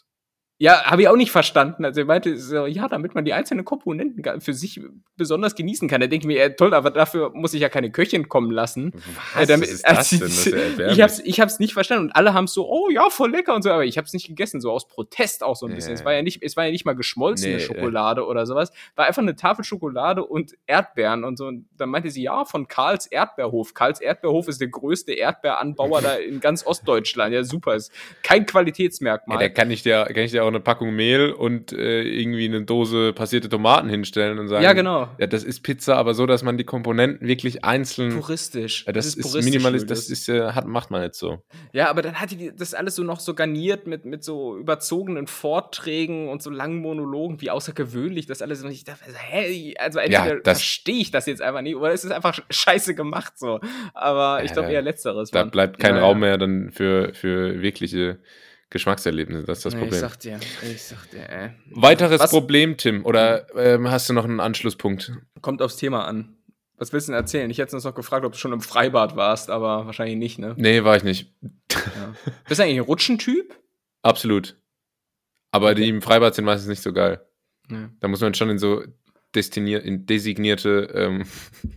Ja, habe ich auch nicht verstanden. Also er meinte, so, ja, damit man die einzelnen Komponenten für sich besonders genießen kann. Da denke ich mir, ja, toll, aber dafür muss ich ja keine Köchin kommen lassen. Was äh, damit, ist das denn? Das ich hab's, ich hab's nicht verstanden und alle haben so, oh ja, voll lecker und so, aber ich hab's nicht gegessen, so aus Protest auch so ein bisschen. Es war ja nicht, es war ja nicht mal geschmolzene nee, Schokolade äh. oder sowas. War einfach eine Tafel Schokolade und Erdbeeren und so. Und dann meinte sie, ja, von Karls Erdbeerhof. Karls Erdbeerhof ist der größte Erdbeeranbauer da in ganz Ostdeutschland. Ja, super. Ist kein Qualitätsmerkmal. Ja, da kann ich dir, kann ich dir auch eine Packung Mehl und äh, irgendwie eine Dose passierte Tomaten hinstellen und sagen, ja, genau. Ja, das ist Pizza, aber so, dass man die Komponenten wirklich einzeln. Puristisch. Ja, das, das, ist, ist minimalist, das ist, äh, hat, macht man jetzt so. Ja, aber dann hat die das alles so noch so garniert mit, mit so überzogenen Vorträgen und so langen Monologen, wie außergewöhnlich das alles. Und ich dachte, hä, also entweder ja, verstehe ich das jetzt einfach nicht, oder es ist einfach scheiße gemacht so. Aber ich glaube eher letzteres. Da bleibt kein Raum mehr dann für, für wirkliche Geschmackserlebnisse, das ist das Problem. Ich sag dir, ich sag dir, ey. Weiteres Was? Problem, Tim, oder ähm, hast du noch einen Anschlusspunkt? Kommt aufs Thema an. Was willst du denn erzählen? Ich hätte uns noch gefragt, ob du schon im Freibad warst, aber wahrscheinlich nicht, ne? Nee, war ich nicht. Ja. Bist du eigentlich ein Rutschentyp? Absolut. Aber okay. die im Freibad sind meistens nicht so geil. Ja. Da muss man schon in so destinier in designierte, ähm,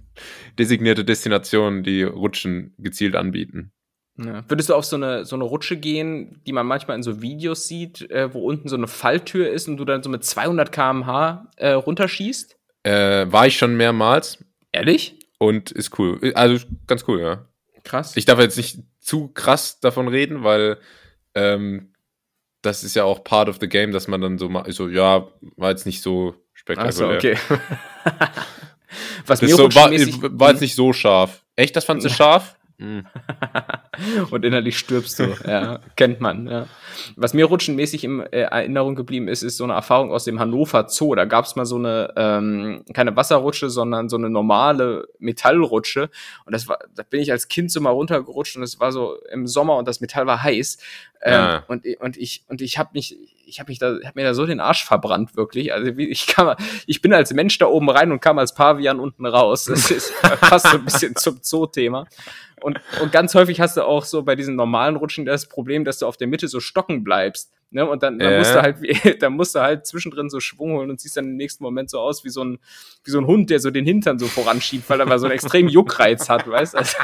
designierte Destinationen, die Rutschen gezielt anbieten. Ja. Würdest du auf so eine, so eine Rutsche gehen, die man manchmal in so Videos sieht, äh, wo unten so eine Falltür ist und du dann so mit 200 km/h äh, runterschießt? Äh, war ich schon mehrmals. Ehrlich? Und ist cool. Also ganz cool, ja. krass. Ich darf jetzt nicht zu krass davon reden, weil ähm, das ist ja auch part of the game, dass man dann so mal so, ja, war jetzt nicht so spektakulär. Ach so, okay. Was das mir so, war, war jetzt nicht so scharf. Echt, das fandst du scharf? Mhm. und innerlich stirbst du. Ja, kennt man. Ja. Was mir rutschenmäßig in äh, Erinnerung geblieben ist, ist so eine Erfahrung aus dem Hannover Zoo. Da gab es mal so eine, ähm, keine Wasserrutsche, sondern so eine normale Metallrutsche. Und das war, da bin ich als Kind so mal runtergerutscht und es war so im Sommer und das Metall war heiß. Ähm, ja. und, und ich, und ich habe mich, ich habe mich da, hab mir da so den Arsch verbrannt, wirklich. Also ich kam, ich bin als Mensch da oben rein und kam als Pavian unten raus. Das ist fast so ein bisschen zum Zoo-Thema. Und, und ganz häufig hast du auch so bei diesen normalen Rutschen das Problem, dass du auf der Mitte so stocken bleibst. Ne? Und dann, dann äh. musst du halt, dann musst du halt zwischendrin so Schwung holen und siehst dann im nächsten Moment so aus wie so ein, wie so ein Hund, der so den Hintern so voranschiebt, weil er mal so einen extremen Juckreiz hat, weißt du? Also,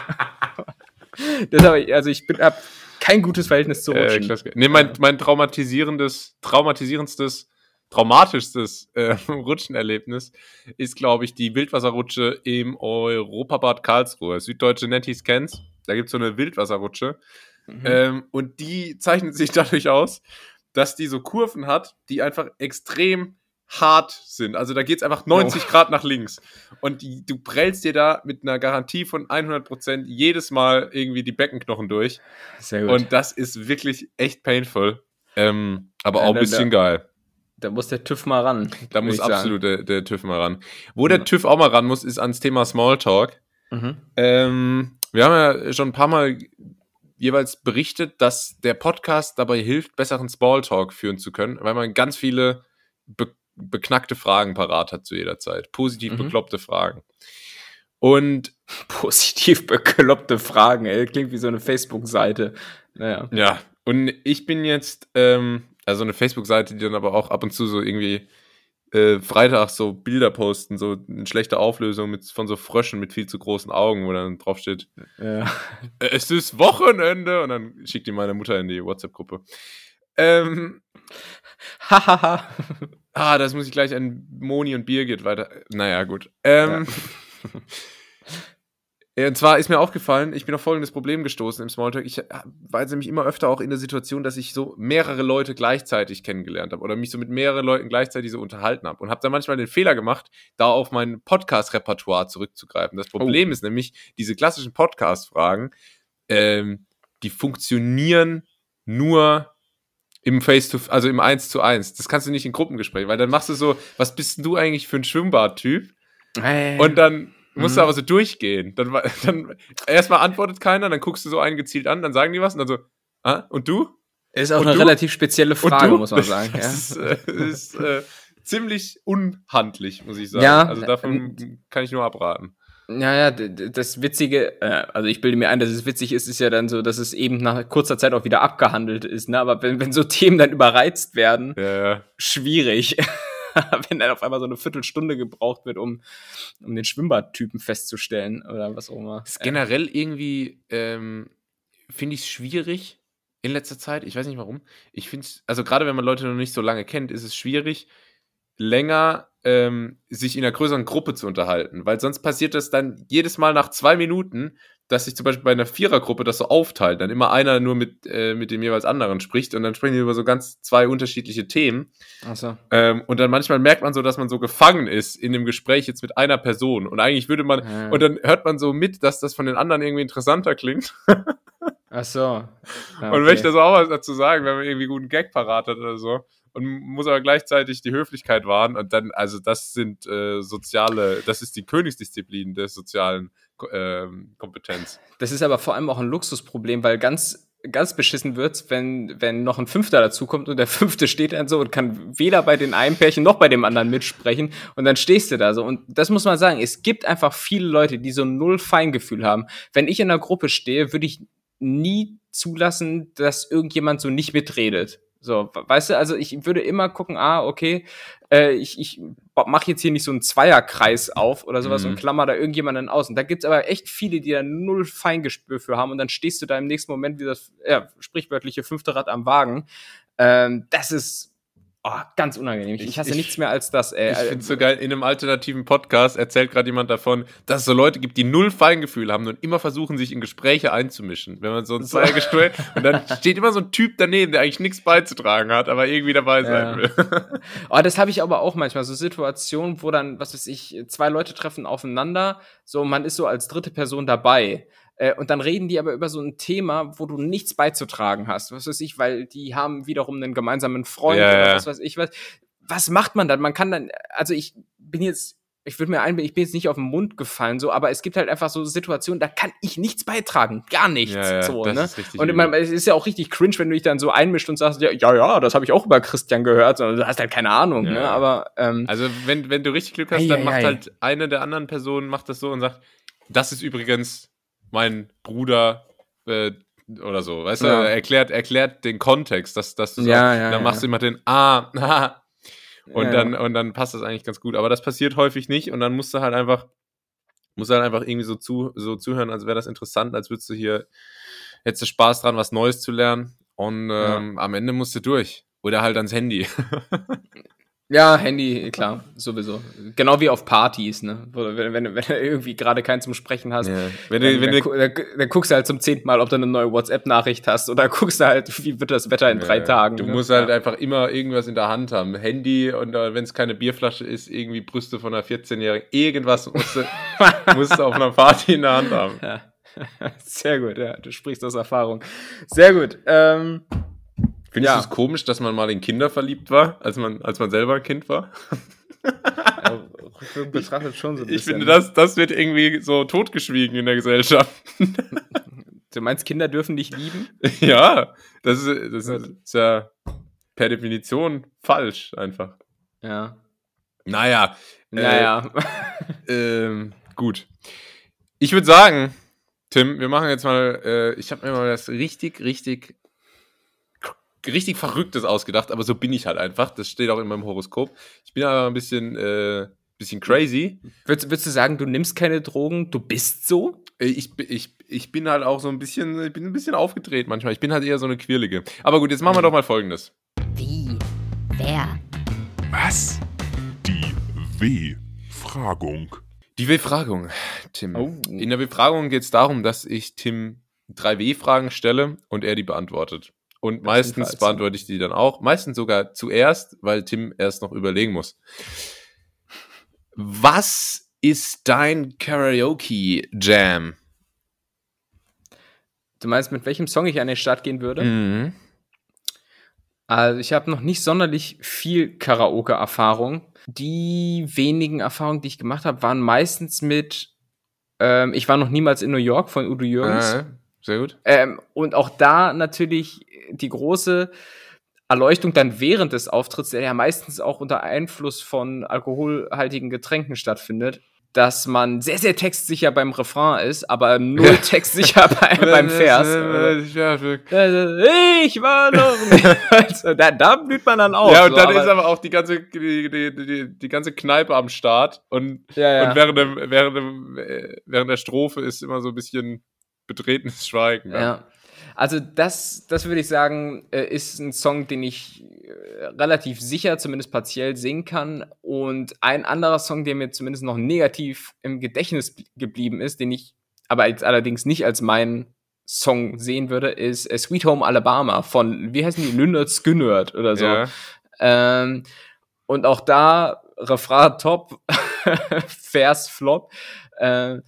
deshalb, also ich bin, hab kein gutes Verhältnis zu Rutschen. Äh, nee, mein, mein traumatisierendes, traumatisierendstes traumatischstes äh, Rutschenerlebnis ist, glaube ich, die Wildwasserrutsche im Europabad Karlsruhe. Süddeutsche Netties kennt's. Da gibt's so eine Wildwasserrutsche. Mhm. Ähm, und die zeichnet sich dadurch aus, dass die so Kurven hat, die einfach extrem hart sind. Also da geht's einfach 90 oh. Grad nach links. Und die, du prellst dir da mit einer Garantie von 100 Prozent jedes Mal irgendwie die Beckenknochen durch. Sehr gut. Und das ist wirklich echt painful. Ähm, aber auch ein bisschen geil. Da muss der TÜV mal ran. Da muss absolut der, der, TÜV mal ran. Wo der TÜV auch mal ran muss, ist ans Thema Smalltalk. Mhm. Ähm, wir haben ja schon ein paar Mal jeweils berichtet, dass der Podcast dabei hilft, besseren Smalltalk führen zu können, weil man ganz viele be beknackte Fragen parat hat zu jeder Zeit. Positiv mhm. bekloppte Fragen. Und positiv bekloppte Fragen, ey, klingt wie so eine Facebook-Seite. Naja. Ja, und ich bin jetzt ähm, also eine Facebook-Seite, die dann aber auch ab und zu so irgendwie äh, Freitag so Bilder posten, so eine schlechte Auflösung mit, von so Fröschen mit viel zu großen Augen, wo dann drauf steht, ja. Es ist Wochenende und dann schickt die meine Mutter in die WhatsApp-Gruppe. Ähm, Hahaha. ah, das muss ich gleich an Moni und Birgit weiter. Naja, gut. Ähm, ja. Und zwar ist mir aufgefallen, ich bin auf folgendes Problem gestoßen im Smalltalk. Ich äh, war nämlich immer öfter auch in der Situation, dass ich so mehrere Leute gleichzeitig kennengelernt habe oder mich so mit mehreren Leuten gleichzeitig so unterhalten habe und habe dann manchmal den Fehler gemacht, da auf mein Podcast-Repertoire zurückzugreifen. Das Problem oh. ist nämlich, diese klassischen Podcast-Fragen, ähm, die funktionieren nur im Face to, also im 1 zu 1. Das kannst du nicht in Gruppengesprächen, weil dann machst du so, was bist du eigentlich für ein Schwimmbad-Typ? Hey. Und dann musst mhm. du aber so durchgehen. Dann, dann erstmal antwortet keiner, dann guckst du so einen gezielt an, dann sagen die was und dann so, ah, und du? Ist auch und eine du? relativ spezielle Frage, muss man sagen. Das ja. ist, äh, ist äh, ziemlich unhandlich, muss ich sagen. Ja, also davon äh, kann ich nur abraten. Naja, das Witzige, äh, also ich bilde mir ein, dass es witzig ist, ist ja dann so, dass es eben nach kurzer Zeit auch wieder abgehandelt ist, ne? Aber wenn, wenn so Themen dann überreizt werden, ja, ja. schwierig. wenn dann auf einmal so eine Viertelstunde gebraucht wird, um, um den Schwimmbadtypen festzustellen oder was auch immer. ist generell irgendwie, ähm, finde ich es schwierig in letzter Zeit. Ich weiß nicht warum. Ich finde es, also gerade wenn man Leute noch nicht so lange kennt, ist es schwierig, länger ähm, sich in einer größeren Gruppe zu unterhalten, weil sonst passiert das dann jedes Mal nach zwei Minuten, dass sich zum Beispiel bei einer Vierergruppe das so aufteilt, dann immer einer nur mit, äh, mit dem jeweils anderen spricht und dann sprechen die über so ganz zwei unterschiedliche Themen. Ach so. Ähm, und dann manchmal merkt man so, dass man so gefangen ist in dem Gespräch jetzt mit einer Person und eigentlich würde man, ja. und dann hört man so mit, dass das von den anderen irgendwie interessanter klingt. Ach so. Ja, okay. Und wenn ich da so auch was dazu sagen, wenn man irgendwie guten Gag parat hat oder so, und muss aber gleichzeitig die Höflichkeit wahren. Und dann, also das sind äh, soziale, das ist die Königsdisziplin der sozialen äh, Kompetenz. Das ist aber vor allem auch ein Luxusproblem, weil ganz ganz beschissen wird, wenn, wenn noch ein Fünfter dazukommt und der Fünfte steht dann so und kann weder bei den einen Pärchen noch bei dem anderen mitsprechen und dann stehst du da so. Und das muss man sagen, es gibt einfach viele Leute, die so null Feingefühl haben. Wenn ich in einer Gruppe stehe, würde ich nie zulassen, dass irgendjemand so nicht mitredet. So, weißt du, also ich würde immer gucken, ah, okay, äh, ich, ich mache jetzt hier nicht so einen Zweierkreis auf oder sowas mhm. und klammer da irgendjemanden aus. Und da gibt's aber echt viele, die da null Feingespür für haben und dann stehst du da im nächsten Moment wie das ja, sprichwörtliche fünfte Rad am Wagen. Ähm, das ist Oh, ganz unangenehm. Ich, ich hasse ich, nichts mehr als das. Ey. Ich finde es so geil, in einem alternativen Podcast erzählt gerade jemand davon, dass es so Leute gibt, die null Feingefühl haben und immer versuchen, sich in Gespräche einzumischen. Wenn man so ein Zweiergespräch und dann steht immer so ein Typ daneben, der eigentlich nichts beizutragen hat, aber irgendwie dabei sein ja. will. oh, das habe ich aber auch manchmal. So Situationen, wo dann, was weiß ich, zwei Leute treffen aufeinander, so man ist so als dritte Person dabei. Äh, und dann reden die aber über so ein Thema, wo du nichts beizutragen hast. Was weiß ich, weil die haben wiederum einen gemeinsamen Freund ja, oder was weiß ich was. Was macht man dann? Man kann dann, also ich bin jetzt ich würde mir einbilden, ich bin jetzt nicht auf den Mund gefallen, so, aber es gibt halt einfach so Situationen, da kann ich nichts beitragen, gar nichts, ja, ja, so, ne? Und man, es ist ja auch richtig cringe, wenn du dich dann so einmischt und sagst, ja, ja, ja das habe ich auch über Christian gehört, sondern du hast halt keine Ahnung, ja. ne? Aber ähm, also wenn wenn du richtig Glück hast, dann macht halt eine der anderen Personen macht das so und sagt, das ist übrigens mein Bruder äh, oder so, weißt ja. du, erklärt, erklärt den Kontext, dass, dass du ja, ja, dann ja. machst du immer den Ah, ah und dann und dann passt das eigentlich ganz gut. Aber das passiert häufig nicht und dann musst du halt einfach, musst du halt einfach irgendwie so, zu, so zuhören, als wäre das interessant, als würdest du hier, hättest du Spaß dran, was Neues zu lernen. Und ähm, am Ende musst du durch. Oder halt ans Handy. Ja, Handy, klar, sowieso. Genau wie auf Partys, ne? Wenn, wenn, wenn du irgendwie gerade keinen zum Sprechen hast, ja. wenn du, dann, wenn dann, dann, dann, guckst du halt zum zehnten Mal, ob du eine neue WhatsApp-Nachricht hast oder guckst du halt, wie wird das Wetter in ja. drei Tagen. Du ne? musst halt ja. einfach immer irgendwas in der Hand haben. Handy und uh, wenn es keine Bierflasche ist, irgendwie Brüste von einer 14-Jährigen. Irgendwas musst du, musst du auf einer Party in der Hand haben. Ja. Sehr gut, ja. Du sprichst aus Erfahrung. Sehr gut. Ähm, Findest ja. du es komisch, dass man mal in Kinder verliebt war, als man, als man selber ein Kind war? ja, betrachtet schon so ein bisschen. Ich finde, das, das wird irgendwie so totgeschwiegen in der Gesellschaft. Du meinst, Kinder dürfen dich lieben? Ja, das ist, das ist ja per Definition falsch, einfach. Ja. Naja. Naja. Äh, ähm, gut. Ich würde sagen, Tim, wir machen jetzt mal, äh, ich habe mir mal das richtig, richtig richtig Verrücktes ausgedacht, aber so bin ich halt einfach. Das steht auch in meinem Horoskop. Ich bin aber ein bisschen, äh, bisschen crazy. Würdest, würdest, du sagen, du nimmst keine Drogen, du bist so? Äh, ich, ich, ich bin halt auch so ein bisschen, ich bin ein bisschen aufgedreht manchmal. Ich bin halt eher so eine Quirlige. Aber gut, jetzt machen wir doch mal folgendes. Wie? Wer? Was? Die W-Fragung. Die W-Fragung, Tim. Oh. In der W-Fragung geht es darum, dass ich Tim drei W-Fragen stelle und er die beantwortet. Und meistens beantworte ich die dann auch. Meistens sogar zuerst, weil Tim erst noch überlegen muss. Was ist dein Karaoke-Jam? Du meinst, mit welchem Song ich an den Start gehen würde? Mhm. Also ich habe noch nicht sonderlich viel Karaoke-Erfahrung. Die wenigen Erfahrungen, die ich gemacht habe, waren meistens mit ähm, Ich war noch niemals in New York von Udo Jürgens. Ah, sehr gut. Ähm, und auch da natürlich die große Erleuchtung dann während des Auftritts, der ja meistens auch unter Einfluss von alkoholhaltigen Getränken stattfindet, dass man sehr, sehr textsicher beim Refrain ist, aber null textsicher bei, beim Vers. ich war noch also, da, da blüht man dann auf. Ja, und so, dann aber ist aber auch die ganze, die, die, die, die ganze Kneipe am Start und, ja, ja. und während, dem, während, dem, während der Strophe ist immer so ein bisschen betretenes Schweigen. Ja. Also das, das würde ich sagen, äh, ist ein Song, den ich äh, relativ sicher, zumindest partiell singen kann. Und ein anderer Song, der mir zumindest noch negativ im Gedächtnis geblieben ist, den ich aber jetzt allerdings nicht als meinen Song sehen würde, ist äh, Sweet Home Alabama von, wie heißen die, Lynyrd Skynyrd oder so. Ja. Ähm, und auch da Refrain top, Vers flop. Äh,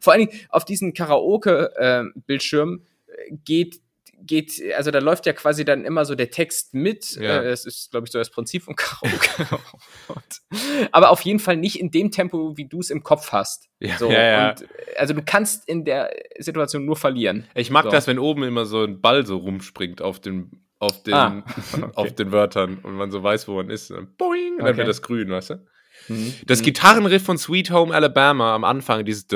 vor allen Dingen auf diesen Karaoke-Bildschirm äh, geht geht, also da läuft ja quasi dann immer so der Text mit. Ja. Äh, das ist, glaube ich, so das Prinzip von Karaoke. Aber auf jeden Fall nicht in dem Tempo, wie du es im Kopf hast. Ja, so, ja, ja. Und, also du kannst in der Situation nur verlieren. Ich mag so. das, wenn oben immer so ein Ball so rumspringt auf den, auf den, ah, okay. auf den Wörtern und man so weiß, wo man ist. Und boing, und dann okay. wird das grün, weißt du? Mhm. Das mhm. Gitarrenriff von Sweet Home Alabama am Anfang, dieses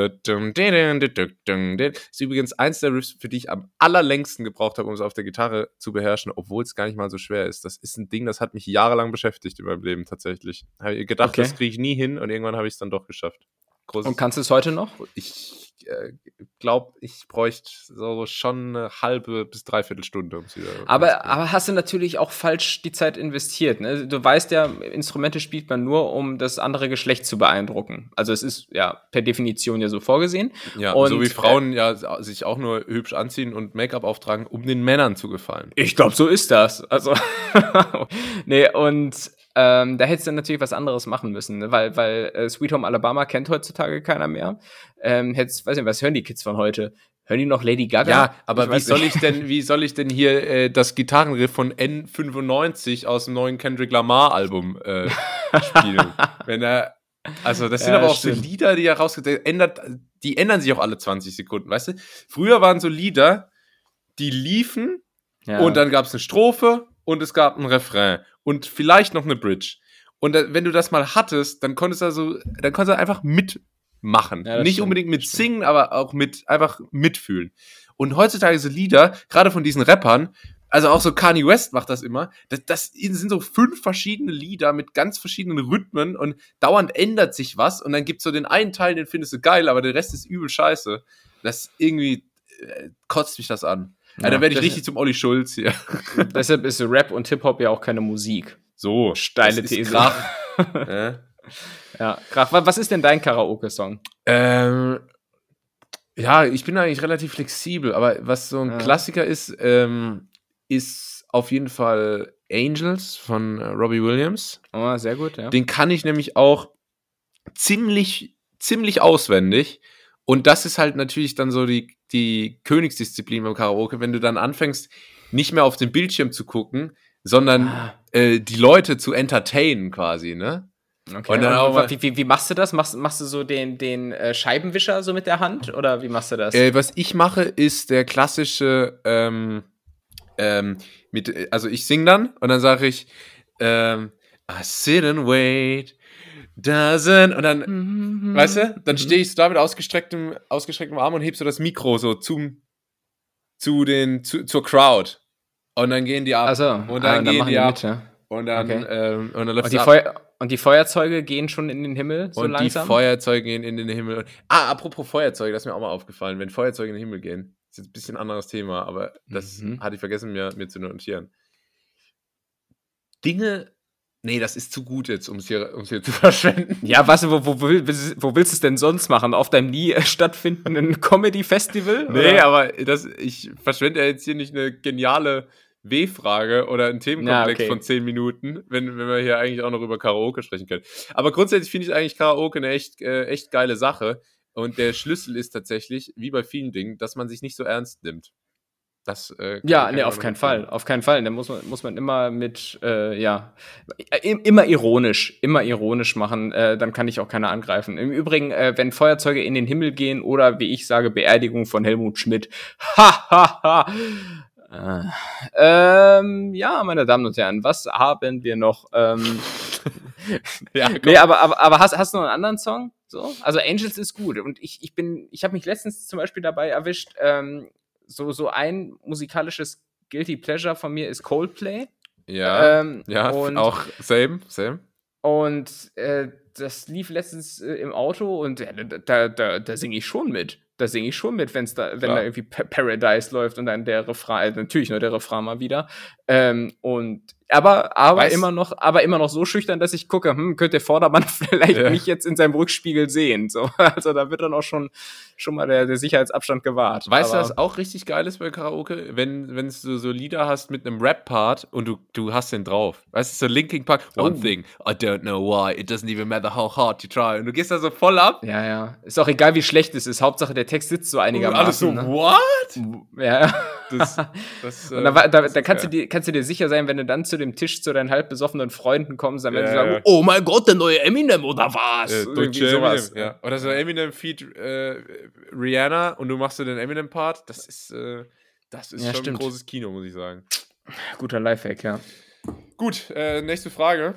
ist übrigens eins der Riffs, für die ich am allerlängsten gebraucht habe, um es auf der Gitarre zu beherrschen, obwohl es gar nicht mal so schwer ist. Das ist ein Ding, das hat mich jahrelang beschäftigt in meinem Leben tatsächlich. Habe gedacht, okay. das kriege ich nie hin und irgendwann habe ich es dann doch geschafft. Großes Und kannst du es heute noch? Ich äh, glaube, ich bräuchte so schon eine halbe bis dreiviertel Stunde. Um wieder aber, aber hast du natürlich auch falsch die Zeit investiert. Ne? Du weißt ja, Instrumente spielt man nur, um das andere Geschlecht zu beeindrucken. Also es ist ja per Definition ja so vorgesehen. Ja, und, so wie Frauen äh, ja sich auch nur hübsch anziehen und Make-up auftragen, um den Männern zu gefallen. Ich glaube, so ist das. Also, nee, und ähm, da hättest du natürlich was anderes machen müssen, ne? weil, weil äh, Sweet Home Alabama kennt heutzutage keiner mehr. Ähm, hättest, weiß nicht, was hören die Kids von heute? Hören die noch Lady Gaga? Ja, aber ich wie soll ich denn, wie soll ich denn hier äh, das Gitarrenriff von N95 aus dem neuen Kendrick Lamar Album äh, spielen? Wenn er, also das sind ja, aber auch stimmt. so Lieder, die er rausgeht, ändert, die ändern sich auch alle 20 Sekunden, weißt du? Früher waren so Lieder, die liefen ja. und dann gab es eine Strophe und es gab ein Refrain und vielleicht noch eine Bridge. Und da, wenn du das mal hattest, dann konntest du also, dann konntest du einfach mitmachen. Ja, Nicht stimmt, unbedingt mit singen, aber auch mit einfach mitfühlen. Und heutzutage so Lieder, gerade von diesen Rappern, also auch so Kanye West macht das immer. Das, das sind so fünf verschiedene Lieder mit ganz verschiedenen Rhythmen und dauernd ändert sich was und dann gibt's so den einen Teil, den findest du geil, aber der Rest ist übel scheiße. Das irgendwie äh, kotzt mich das an. Ja, ja, da werde ich richtig zum Olli Schulz hier. Deshalb ist Rap und Hip-Hop ja auch keine Musik. So, steile These. ja. ja, Krach. Was ist denn dein Karaoke-Song? Ähm, ja, ich bin eigentlich relativ flexibel, aber was so ein ja. Klassiker ist, ähm, ist auf jeden Fall Angels von äh, Robbie Williams. Oh, sehr gut, ja. Den kann ich nämlich auch ziemlich, ziemlich auswendig. Und das ist halt natürlich dann so die, die Königsdisziplin beim Karaoke, wenn du dann anfängst, nicht mehr auf den Bildschirm zu gucken, sondern ah. äh, die Leute zu entertainen quasi, ne? Okay. Und dann auch wie, wie, wie, machst du das? Machst, machst du so den, den äh, Scheibenwischer so mit der Hand oder wie machst du das? Äh, was ich mache, ist der klassische, ähm, ähm, mit, also ich sing dann und dann sage ich, ähm, I sit and wait doesn't. Und dann, mhm. weißt du, dann mhm. stehe ich so da mit ausgestrecktem, ausgestrecktem Arm und heb so das Mikro so zum, zu den, zu, zur Crowd. Und dann gehen die ab. Also, und dann, ah, gehen dann die, die ab. Mit, ja. Und dann, okay. ähm, und dann läuft und die, Feu und die Feuerzeuge gehen schon in den Himmel so und langsam? die Feuerzeuge gehen in den Himmel. Ah, apropos Feuerzeuge, das ist mir auch mal aufgefallen. Wenn Feuerzeuge in den Himmel gehen, ist jetzt ein bisschen ein anderes Thema, aber das mhm. hatte ich vergessen, mir, mir zu notieren. Dinge Nee, das ist zu gut jetzt, um es hier, um's hier zu verschwenden. Ja, was, wo, wo, wo willst du es denn sonst machen? Auf deinem nie stattfindenden Comedy-Festival? Nee, oder? aber das, ich verschwende ja jetzt hier nicht eine geniale W-Frage oder einen Themenkomplex ja, okay. von zehn Minuten, wenn, wenn wir hier eigentlich auch noch über Karaoke sprechen können. Aber grundsätzlich finde ich eigentlich Karaoke eine echt, äh, echt geile Sache. Und der Schlüssel ist tatsächlich, wie bei vielen Dingen, dass man sich nicht so ernst nimmt. Das, äh, ja, nee, auf keinen Fall. Auf keinen Fall. Da muss man, muss man immer mit, äh, ja, immer ironisch, immer ironisch machen. Äh, dann kann ich auch keiner angreifen. Im Übrigen, äh, wenn Feuerzeuge in den Himmel gehen oder, wie ich sage, Beerdigung von Helmut Schmidt. Ha, ha, ha. Äh, ähm, ja, meine Damen und Herren, was haben wir noch? Ähm, ja, nee, aber, aber, aber hast, hast du noch einen anderen Song? So? Also Angels ist gut. Und ich, ich bin, ich habe mich letztens zum Beispiel dabei erwischt, ähm, so, so ein musikalisches Guilty Pleasure von mir ist Coldplay. Ja, ähm, ja, und, auch same, same. Und äh, das lief letztens äh, im Auto und äh, da, da, da singe ich schon mit da singe ich schon mit, wenn's da, wenn Klar. da irgendwie Paradise läuft und dann der Refrain, äh, natürlich nur der Refrain mal wieder. Ähm, und aber, aber Weiß, immer noch, aber immer noch so schüchtern, dass ich gucke, hm, könnte der Vordermann vielleicht ja. nicht jetzt in seinem Rückspiegel sehen. So, also da wird dann auch schon, schon mal der, der Sicherheitsabstand gewahrt. Weißt du, was auch richtig geil ist bei Karaoke? Wenn, wenn du so Lieder hast mit einem Rap-Part und du, du hast den drauf. Weißt du, so Linking Park, one oh. thing, I don't know why, it doesn't even matter how hard you try. Und du gehst da so voll ab. Ja, ja. Ist auch egal, wie schlecht es ist. Hauptsache, der Text sitzt so einigermaßen. Und alles so, ne? what? Ja. Das, das, und da, da, da kannst, du dir, kannst du dir sicher sein, wenn du dann zu dem Tisch zu deinen halb besoffenen Freunden kommst, dann werden ja, sie sagen, ja. oh mein Gott, der neue Eminem oder was? Äh, Deutsche Eminem, ja. Oder so Eminem Feed äh, Rihanna und du machst so den Eminem-Part, das ist, äh, das ist schon stimmt. ein großes Kino, muss ich sagen. Guter Lifehack, ja. Gut, äh, nächste Frage.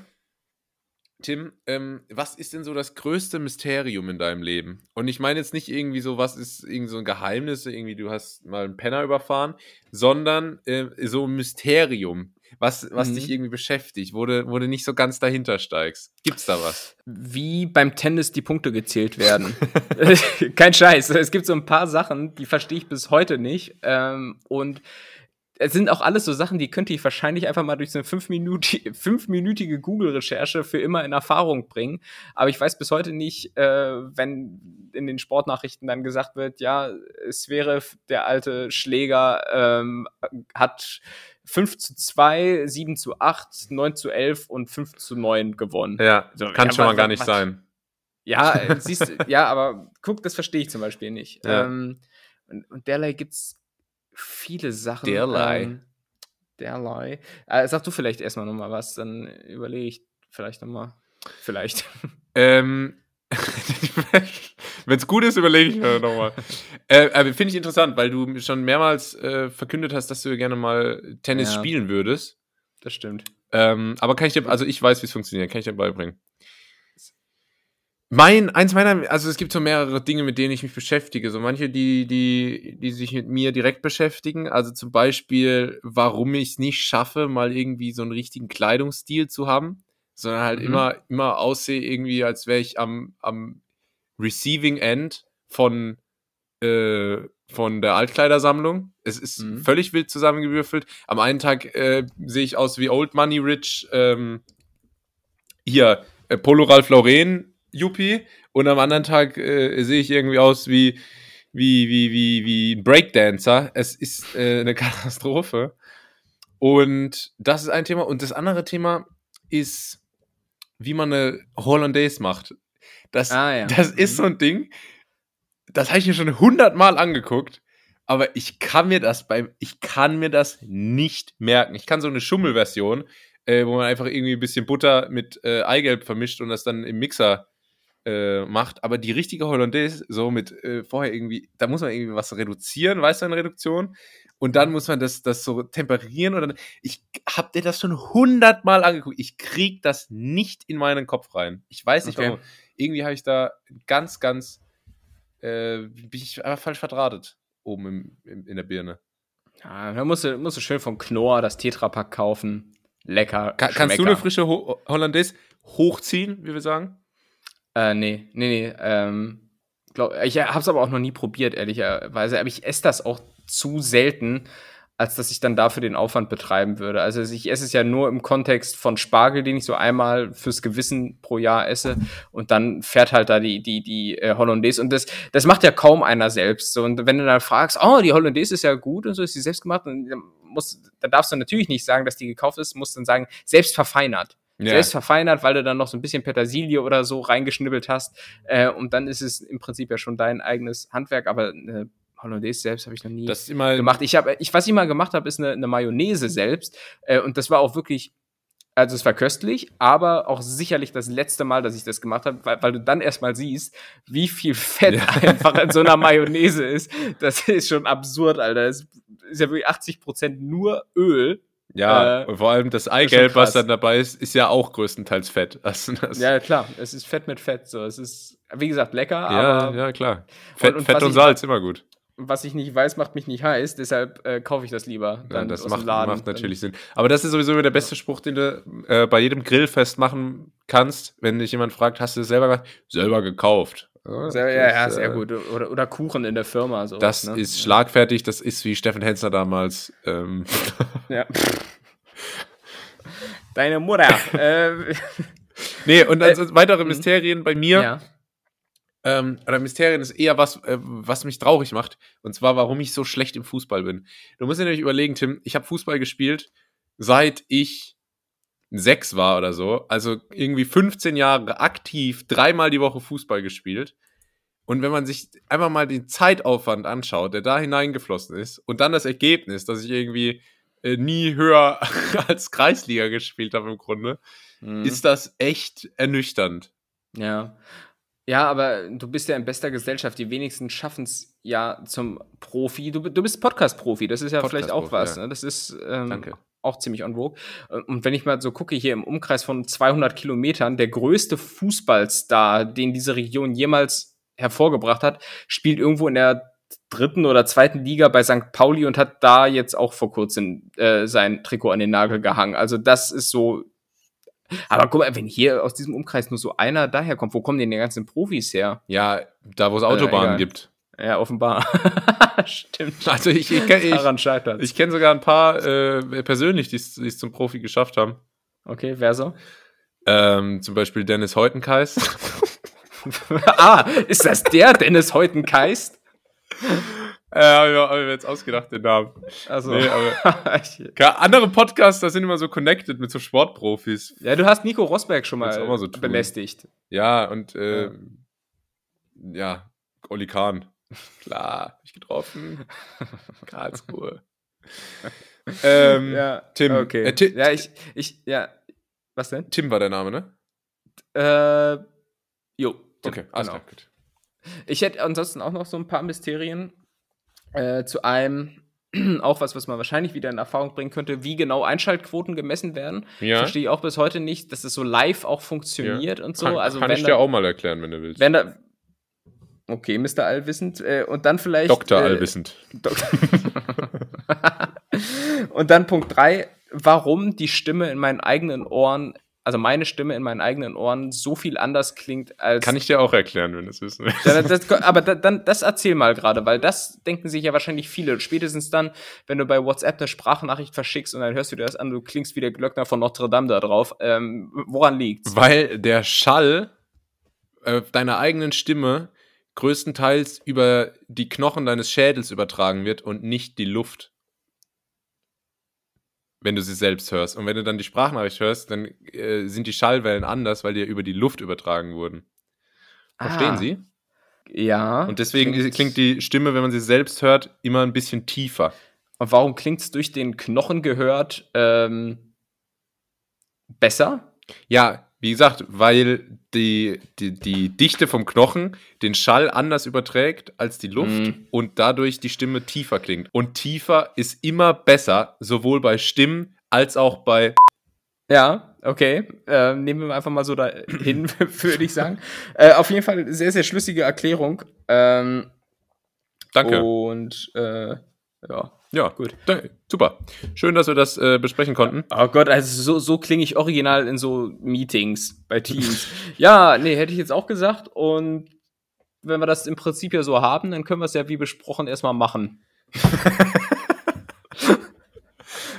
Tim, ähm, was ist denn so das größte Mysterium in deinem Leben? Und ich meine jetzt nicht irgendwie so, was ist irgendwie so ein Geheimnis, irgendwie du hast mal einen Penner überfahren, sondern äh, so ein Mysterium. Was, was mhm. dich irgendwie beschäftigt, wo du, wo du nicht so ganz dahinter steigst. Gibt's da was? Wie beim Tennis die Punkte gezählt werden. Kein Scheiß. Es gibt so ein paar Sachen, die verstehe ich bis heute nicht. Ähm, und es sind auch alles so Sachen, die könnte ich wahrscheinlich einfach mal durch so eine fünfminütige, fünfminütige Google-Recherche für immer in Erfahrung bringen. Aber ich weiß bis heute nicht, äh, wenn in den Sportnachrichten dann gesagt wird, ja, es wäre der alte Schläger, ähm, hat 5 zu 2, 7 zu 8, 9 zu 11 und 5 zu 9 gewonnen. Ja, so, kann schon mal gar nicht sein. Ja, äh, siehst ja, aber guck, das verstehe ich zum Beispiel nicht. Ja. Ähm, und, und derlei gibt's viele Sachen. Derlei. Ähm, derlei. Äh, sag du vielleicht erstmal nochmal was, dann überlege ich vielleicht nochmal. Vielleicht. Ähm, Wenn es gut ist, überlege ich mir nochmal. äh, aber finde ich interessant, weil du schon mehrmals äh, verkündet hast, dass du gerne mal Tennis ja, spielen würdest. Das stimmt. Ähm, aber kann ich dir, also ich weiß, wie es funktioniert, kann ich dir beibringen. Mein, eins meiner, also es gibt so mehrere Dinge, mit denen ich mich beschäftige. So manche, die, die, die sich mit mir direkt beschäftigen. Also zum Beispiel, warum ich es nicht schaffe, mal irgendwie so einen richtigen Kleidungsstil zu haben, sondern halt mhm. immer, immer aussehe irgendwie, als wäre ich am, am Receiving End von, äh, von der Altkleidersammlung. Es ist mhm. völlig wild zusammengewürfelt. Am einen Tag äh, sehe ich aus wie Old Money Rich, ähm, hier, äh, Polo Ralph Lauren Yuppie und am anderen Tag äh, sehe ich irgendwie aus wie, wie, wie, wie, wie Breakdancer. Es ist äh, eine Katastrophe. Und das ist ein Thema. Und das andere Thema ist, wie man eine Hollandaise macht. Das, ah, ja. das ist mhm. so ein Ding, das habe ich mir schon hundertmal angeguckt, aber ich kann mir das beim, ich kann mir das nicht merken. Ich kann so eine Schummelversion, äh, wo man einfach irgendwie ein bisschen Butter mit äh, Eigelb vermischt und das dann im Mixer äh, macht. Aber die richtige Hollandaise, so mit äh, vorher irgendwie, da muss man irgendwie was reduzieren, weißt du, eine Reduktion. Und dann muss man das, das so temperieren. Und dann, ich hab dir das schon hundertmal angeguckt. Ich krieg das nicht in meinen Kopf rein. Ich weiß nicht okay. warum. Irgendwie habe ich da ganz, ganz, äh, bin ich einfach falsch verdrahtet oben im, im, in der Birne. Ja, da musst du, musst du schön vom Knorr das Tetrapack kaufen. Lecker. Ka kannst du eine frische Ho Hollandaise hochziehen, wie wir sagen? Äh, nee, nee, nee. Ähm, glaub, ich hab's aber auch noch nie probiert, ehrlicherweise. Aber ich esse das auch zu selten, als dass ich dann dafür den Aufwand betreiben würde. Also ich esse es ja nur im Kontext von Spargel, den ich so einmal fürs Gewissen pro Jahr esse und dann fährt halt da die die die äh, Hollandaise und das das macht ja kaum einer selbst. So und wenn du dann fragst, oh die Hollandaise ist ja gut und so ist sie selbst gemacht, dann muss da darfst du natürlich nicht sagen, dass die gekauft ist, musst dann sagen selbst verfeinert ja. selbst verfeinert, weil du dann noch so ein bisschen Petersilie oder so reingeschnibbelt hast. Äh, und dann ist es im Prinzip ja schon dein eigenes Handwerk, aber eine Hollandaise selbst habe ich noch nie gemacht. Ich habe, ich, was ich mal gemacht habe, ist eine, eine Mayonnaise selbst. Äh, und das war auch wirklich also es war köstlich, aber auch sicherlich das letzte Mal, dass ich das gemacht habe, weil, weil du dann erstmal siehst, wie viel Fett ja. einfach in so einer Mayonnaise ist. Das ist schon absurd, Alter. Es ist ja wirklich 80% nur Öl ja, äh, und vor allem das Eigelb, was dann dabei ist, ist ja auch größtenteils Fett. Also ja, klar, es ist Fett mit Fett. So. Es ist, wie gesagt, lecker. Ja, aber ja klar. Fett und, und, Fett und Salz, immer gut. Was ich nicht weiß, macht mich nicht heiß, deshalb äh, kaufe ich das lieber. Dann ja, das macht, macht, natürlich Sinn. Aber das ist sowieso der beste Spruch, den du äh, bei jedem Grillfest machen kannst, wenn dich jemand fragt, hast du es selber gemacht? Selber gekauft. Ja, sehr, ja, ja, sehr äh, gut. Oder, oder Kuchen in der Firma. So, das ne? ist schlagfertig, das ist wie Steffen Hensler damals. Ähm. Ja. Deine Mutter. äh. Nee, und also äh, weitere hm. Mysterien bei mir. Ja. Ähm, oder Mysterien ist eher was, äh, was mich traurig macht. Und zwar, warum ich so schlecht im Fußball bin. Du musst dir nämlich überlegen, Tim, ich habe Fußball gespielt, seit ich sechs war oder so. Also irgendwie 15 Jahre aktiv, dreimal die Woche Fußball gespielt. Und wenn man sich einfach mal den Zeitaufwand anschaut, der da hineingeflossen ist, und dann das Ergebnis, dass ich irgendwie äh, nie höher als Kreisliga gespielt habe im Grunde, mhm. ist das echt ernüchternd. Ja. Ja, aber du bist ja in bester Gesellschaft. Die wenigsten schaffen es ja zum Profi. Du, du bist Podcast-Profi, das ist ja vielleicht auch was. Ja. Ne? Das ist ähm, Danke auch ziemlich on vogue. Äh, und wenn ich mal so gucke, hier im Umkreis von 200 Kilometern, der größte Fußballstar, den diese Region jemals hervorgebracht hat, spielt irgendwo in der dritten oder zweiten Liga bei St. Pauli und hat da jetzt auch vor kurzem äh, sein Trikot an den Nagel gehangen. Also das ist so. Aber guck mal, wenn hier aus diesem Umkreis nur so einer daherkommt, wo kommen denn die ganzen Profis her? Ja, da wo es Autobahnen äh, gibt. Ja, offenbar. Stimmt. Also ich, ich kenne ich, ich kenn sogar ein paar äh, persönlich, die es zum Profi geschafft haben. Okay, wer so? Ähm, zum Beispiel Dennis Heutenkeist. ah, ist das der Dennis Heutenkeist? Ja, ja, habe ich mir jetzt ausgedacht, den Namen. Also, nee, aber andere Podcasts, da sind immer so connected mit so Sportprofis. Ja, du hast Nico Rosberg schon mal, so belästigt. Ja, und äh, ja. ja, Oli Kahn. Klar, ich getroffen. Karlsruhe. ähm, ja, Tim. Okay. Äh, ja, ich, ich, ja. Was denn? Tim war der Name, ne? Äh, jo. Tim, okay, alles genau. klar, Ich hätte ansonsten auch noch so ein paar Mysterien. Äh, zu einem, auch was, was man wahrscheinlich wieder in Erfahrung bringen könnte, wie genau Einschaltquoten gemessen werden. Ja. Verstehe ich auch bis heute nicht, dass es so live auch funktioniert ja. und so. Kann, also kann ich dir auch mal erklären, wenn du willst. Wenn da, Okay, Mr. Allwissend. Äh, und dann vielleicht. Dr. Äh, Allwissend. Dok und dann Punkt 3, warum die Stimme in meinen eigenen Ohren, also meine Stimme in meinen eigenen Ohren so viel anders klingt als. Kann ich dir auch erklären, wenn du es wissen willst. Ja, das, aber da, dann, das erzähl mal gerade, weil das denken sich ja wahrscheinlich viele. Spätestens dann, wenn du bei WhatsApp eine Sprachnachricht verschickst und dann hörst du dir das an, du klingst wie der Glöckner von Notre Dame da drauf. Ähm, woran liegt's? Weil der Schall äh, deiner eigenen Stimme größtenteils über die Knochen deines Schädels übertragen wird und nicht die Luft. Wenn du sie selbst hörst. Und wenn du dann die Sprachnachricht hörst, dann äh, sind die Schallwellen anders, weil die ja über die Luft übertragen wurden. Verstehen ah. Sie? Ja. Und deswegen klingt, klingt die Stimme, wenn man sie selbst hört, immer ein bisschen tiefer. Und warum klingt es durch den Knochen gehört ähm, besser? Ja, wie gesagt, weil die, die, die Dichte vom Knochen den Schall anders überträgt als die Luft mm. und dadurch die Stimme tiefer klingt. Und tiefer ist immer besser, sowohl bei Stimmen als auch bei. Ja, okay. Äh, nehmen wir einfach mal so dahin, würde ich sagen. Äh, auf jeden Fall sehr, sehr schlüssige Erklärung. Ähm, Danke. Und äh, ja. Ja, gut. Super. Schön, dass wir das äh, besprechen konnten. Oh Gott, also so, so klinge ich original in so Meetings bei Teams. ja, nee, hätte ich jetzt auch gesagt. Und wenn wir das im Prinzip ja so haben, dann können wir es ja wie besprochen erstmal machen.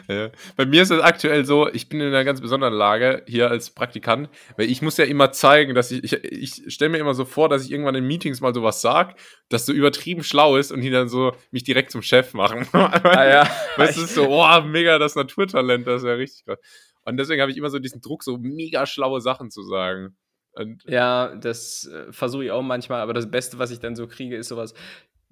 Ja. Bei mir ist es aktuell so, ich bin in einer ganz besonderen Lage hier als Praktikant, weil ich muss ja immer zeigen, dass ich, ich, ich stelle mir immer so vor, dass ich irgendwann in Meetings mal sowas sag, das so übertrieben schlau ist und die dann so mich direkt zum Chef machen. ah, ja. Weißt du, so, oh, mega das Naturtalent, das ist ja richtig krass. Und deswegen habe ich immer so diesen Druck, so mega schlaue Sachen zu sagen. Und ja, das äh, versuche ich auch manchmal, aber das Beste, was ich dann so kriege, ist sowas,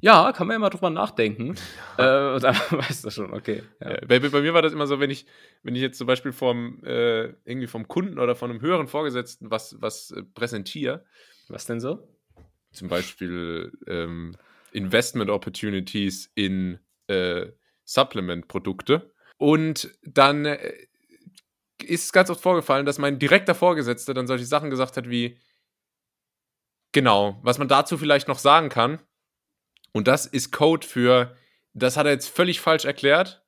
ja, kann man ja mal drüber nachdenken. Ja. Äh, dann weißt du schon, okay. Ja. Ja, bei, bei, mir war das immer so, wenn ich, wenn ich jetzt zum Beispiel vom, äh, irgendwie vom Kunden oder von einem höheren Vorgesetzten was, was äh, präsentiere. Was denn so? Zum Beispiel ähm, Investment Opportunities in äh, Supplement-Produkte. Und dann äh, ist ganz oft vorgefallen, dass mein direkter Vorgesetzter dann solche Sachen gesagt hat wie, genau, was man dazu vielleicht noch sagen kann, und das ist Code für, das hat er jetzt völlig falsch erklärt.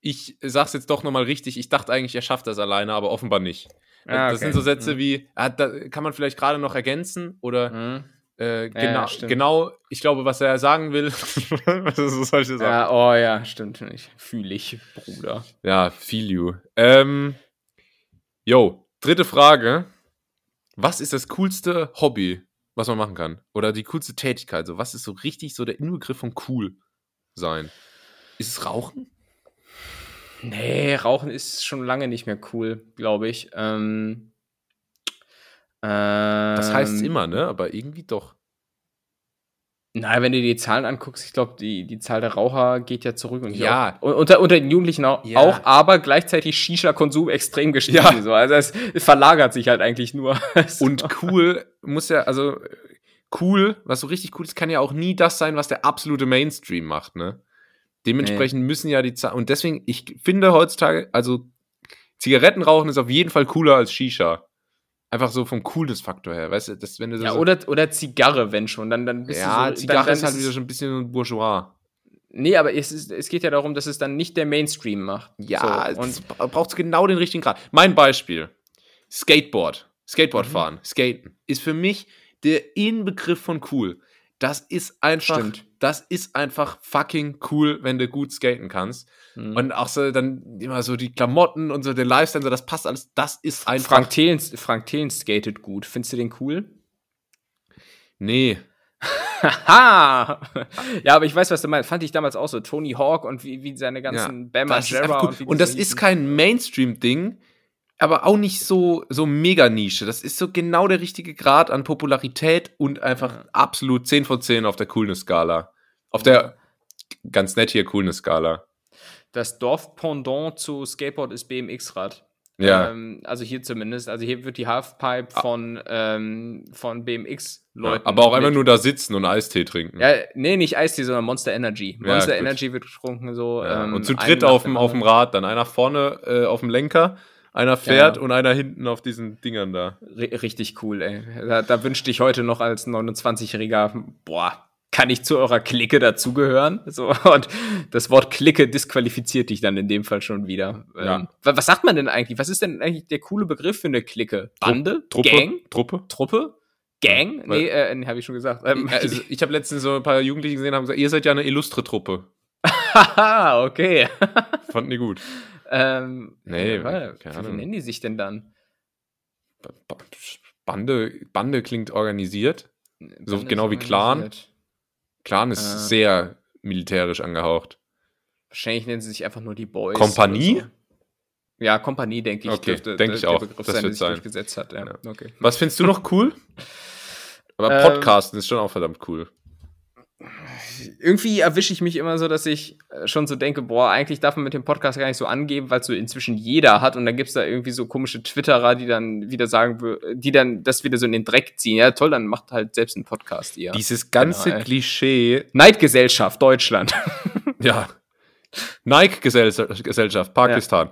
Ich sag's jetzt doch nochmal richtig. Ich dachte eigentlich, er schafft das alleine, aber offenbar nicht. Ah, okay. Das sind so Sätze mhm. wie, ah, da kann man vielleicht gerade noch ergänzen oder mhm. äh, genau, ja, genau, ich glaube, was er sagen will. so solche Sachen. Ja, oh ja, stimmt. Ich fühle ich, Bruder. Ja, feel you. Ähm, yo, dritte Frage. Was ist das coolste Hobby, was man machen kann. Oder die coolste Tätigkeit. So, was ist so richtig so der Inbegriff von cool sein? Ist es Rauchen? Nee, Rauchen ist schon lange nicht mehr cool, glaube ich. Ähm, ähm, das heißt es immer, ne? Aber irgendwie doch. Na, wenn du die Zahlen anguckst, ich glaube, die, die Zahl der Raucher geht ja zurück. Und ja. Auch, unter, unter den Jugendlichen auch, ja. auch aber gleichzeitig Shisha-Konsum extrem gestiegen. Ja. So. Also es, es, verlagert sich halt eigentlich nur. und cool muss ja, also cool, was so richtig cool ist, kann ja auch nie das sein, was der absolute Mainstream macht, ne? Dementsprechend nee. müssen ja die Zahlen, und deswegen, ich finde heutzutage, also Zigarettenrauchen ist auf jeden Fall cooler als Shisha. Einfach so vom Coolness-Faktor her, weißt du, das, wenn du Ja, so, oder, oder Zigarre, wenn schon, dann, dann bist ja, du so, Zigarre dann, ist dann halt wieder schon ein bisschen so bourgeois. Nee, aber es, ist, es geht ja darum, dass es dann nicht der Mainstream macht. Ja, so, und und braucht genau den richtigen Grad. Mein Beispiel: Skateboard. Skateboard Mhm. fahren, Skaten, ist für mich der Inbegriff von cool. Das ist einfach, Stimmt. Das ist einfach fucking cool, wenn du gut skaten kannst. Mhm. Und auch so dann immer so die Klamotten und so der Lifestyle, so das passt alles. Das ist einfach. Frank Thelen, Frank Thelen skatet gut. Findest du den cool? nee. Haha! ja, aber ich weiß, was du meinst. Fand ich damals auch so. Tony Hawk und wie, wie seine ganzen Bam das ist einfach Margera cool. und Und das ist kein Mainstream-Ding, aber auch nicht so, so mega Nische. Das ist so genau der richtige Grad an Popularität und einfach Ja. absolut 10 von 10 auf der Coolness-Skala. Auf der ganz nett hier Coolness-Skala. Das Dorf-Pendant zu Skateboard ist BMX-Rad. Ja. Ähm, also hier zumindest. Also hier wird die Halfpipe von, ähm, von BMX-Leuten. aber auch einfach nur da sitzen und Eistee trinken. Ja, nee, nicht Eistee, sondern Monster Energy. Ja, Monster gut. Energy wird getrunken so. Ja, ähm, und zu dritt auf dem auf dem. Rad, dann einer vorne äh, auf dem Lenker, einer fährt Ja. und einer hinten auf diesen Dingern da. R richtig cool, ey. Da, da wünschte ich heute noch als 29-Jähriger, boah, kann ich zu eurer Clique dazugehören? So, und das Wort Clique disqualifiziert dich dann in dem Fall schon wieder. Ja. Ähm, wa- was sagt man denn eigentlich? Was ist denn eigentlich der coole Begriff für eine Clique? Bande? Truppe? Gang? Truppe? Truppe? Gang? Nee, äh, nee habe ich schon gesagt. Ähm, Also, ich habe letztens so ein paar Jugendliche gesehen, haben gesagt, ihr seid ja eine illustre Truppe. Haha, okay. Fanden die gut. Ähm, Nee, ja, keine wie Ahnung. nennen die sich denn dann? Bande, Bande klingt organisiert. So Bande genau ist wie Clan. Clan ist Äh. sehr militärisch angehaucht. Wahrscheinlich nennen sie sich einfach nur die Boys. Kompanie? so. Ja, Kompanie, denke ich. Okay, dürfte denk der- ich auch. Begriff Das sein, der wird sich sein. durchgesetzt hat. Ja. Ja. Okay. Was findest du noch cool? Aber Ähm, Podcasten ist schon auch verdammt cool. Irgendwie erwische ich mich immer so, dass ich äh, schon so denke, boah, eigentlich darf man mit dem Podcast gar nicht so angeben, weil es so inzwischen jeder hat und dann gibt es da irgendwie so komische Twitterer, die dann wieder sagen, die dann das wieder so in den Dreck ziehen. Ja, toll, dann macht halt selbst einen Podcast ihr. Dieses ganze Genau. Klischee, Neidgesellschaft, Deutschland. ja. Nike-Gesellschaft, Pakistan.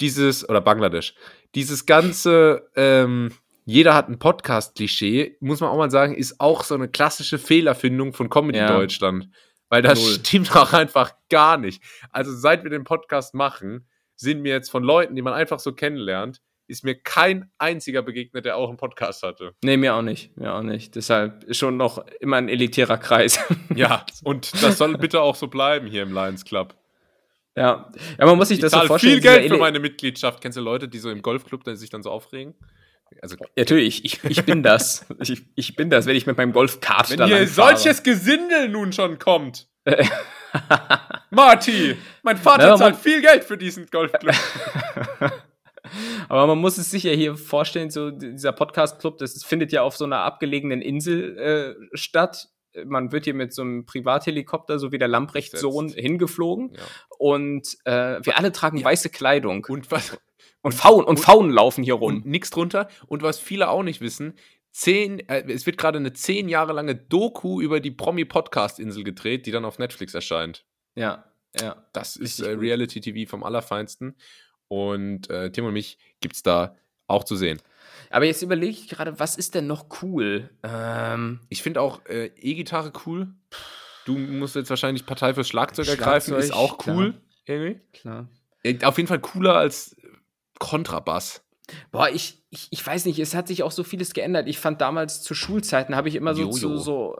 Dieses, oder Bangladesch. Dieses ganze, ähm, jeder hat einen Podcast-Klischee, muss man auch mal sagen, ist auch so eine klassische Fehlerfindung von Comedy Ja. Deutschland. Weil das Null. stimmt auch einfach gar nicht. Also seit wir den Podcast machen, sind mir jetzt von Leuten, die man einfach so kennenlernt, ist mir kein einziger begegnet, der auch einen Podcast hatte. nee, mir auch nicht. Mir auch nicht. Deshalb ist schon noch immer ein elitärer Kreis. Ja, und das soll bitte auch so bleiben hier im Lions Club. ja. ja, man muss sich Ich das so vorstellen. viel Geld für meine Mitgliedschaft. Kennst du Leute, die so im Golfclub die sich dann so aufregen? Also, Natürlich, ich, ich bin das. Ich, ich bin das, wenn ich mit meinem Golfkart wenn da hier lang fahre. solches Gesindel nun schon kommt. Marty, mein Vater Na, zahlt viel Geld für diesen Golfclub. Aber man muss es sich ja hier vorstellen, so dieser Podcast-Club, das findet ja auf so einer abgelegenen Insel äh, statt. Man wird hier mit so einem Privathelikopter, so wie der Lamprecht-Sohn, hingeflogen. Ja. Und äh, wir alle tragen weiße Kleidung. Und was? Und Faunen, und Faunen laufen hier rum. Und nix drunter. Und was viele auch nicht wissen, zehn, äh, es wird gerade eine zehn Jahre lange Doku über die Promi-Podcast-Insel gedreht, die dann auf Netflix erscheint. Ja, ja. Das ist äh. Reality-TV vom Allerfeinsten. Und äh, Tim und mich gibt's da auch zu sehen. Aber jetzt überlege ich gerade, was ist denn noch cool? Ähm, Ich finde auch äh, E-Gitarre cool. Du musst jetzt wahrscheinlich Partei fürs Schlagzeug Schlagzeug, ergreifen, ist auch klar. cool. Irgendwie. klar. Äh, Auf jeden Fall cooler als Kontrabass. Boah, ich, ich, ich weiß nicht, es hat sich auch so vieles geändert. Ich fand damals zu Schulzeiten, habe ich immer so Jojo. zu so,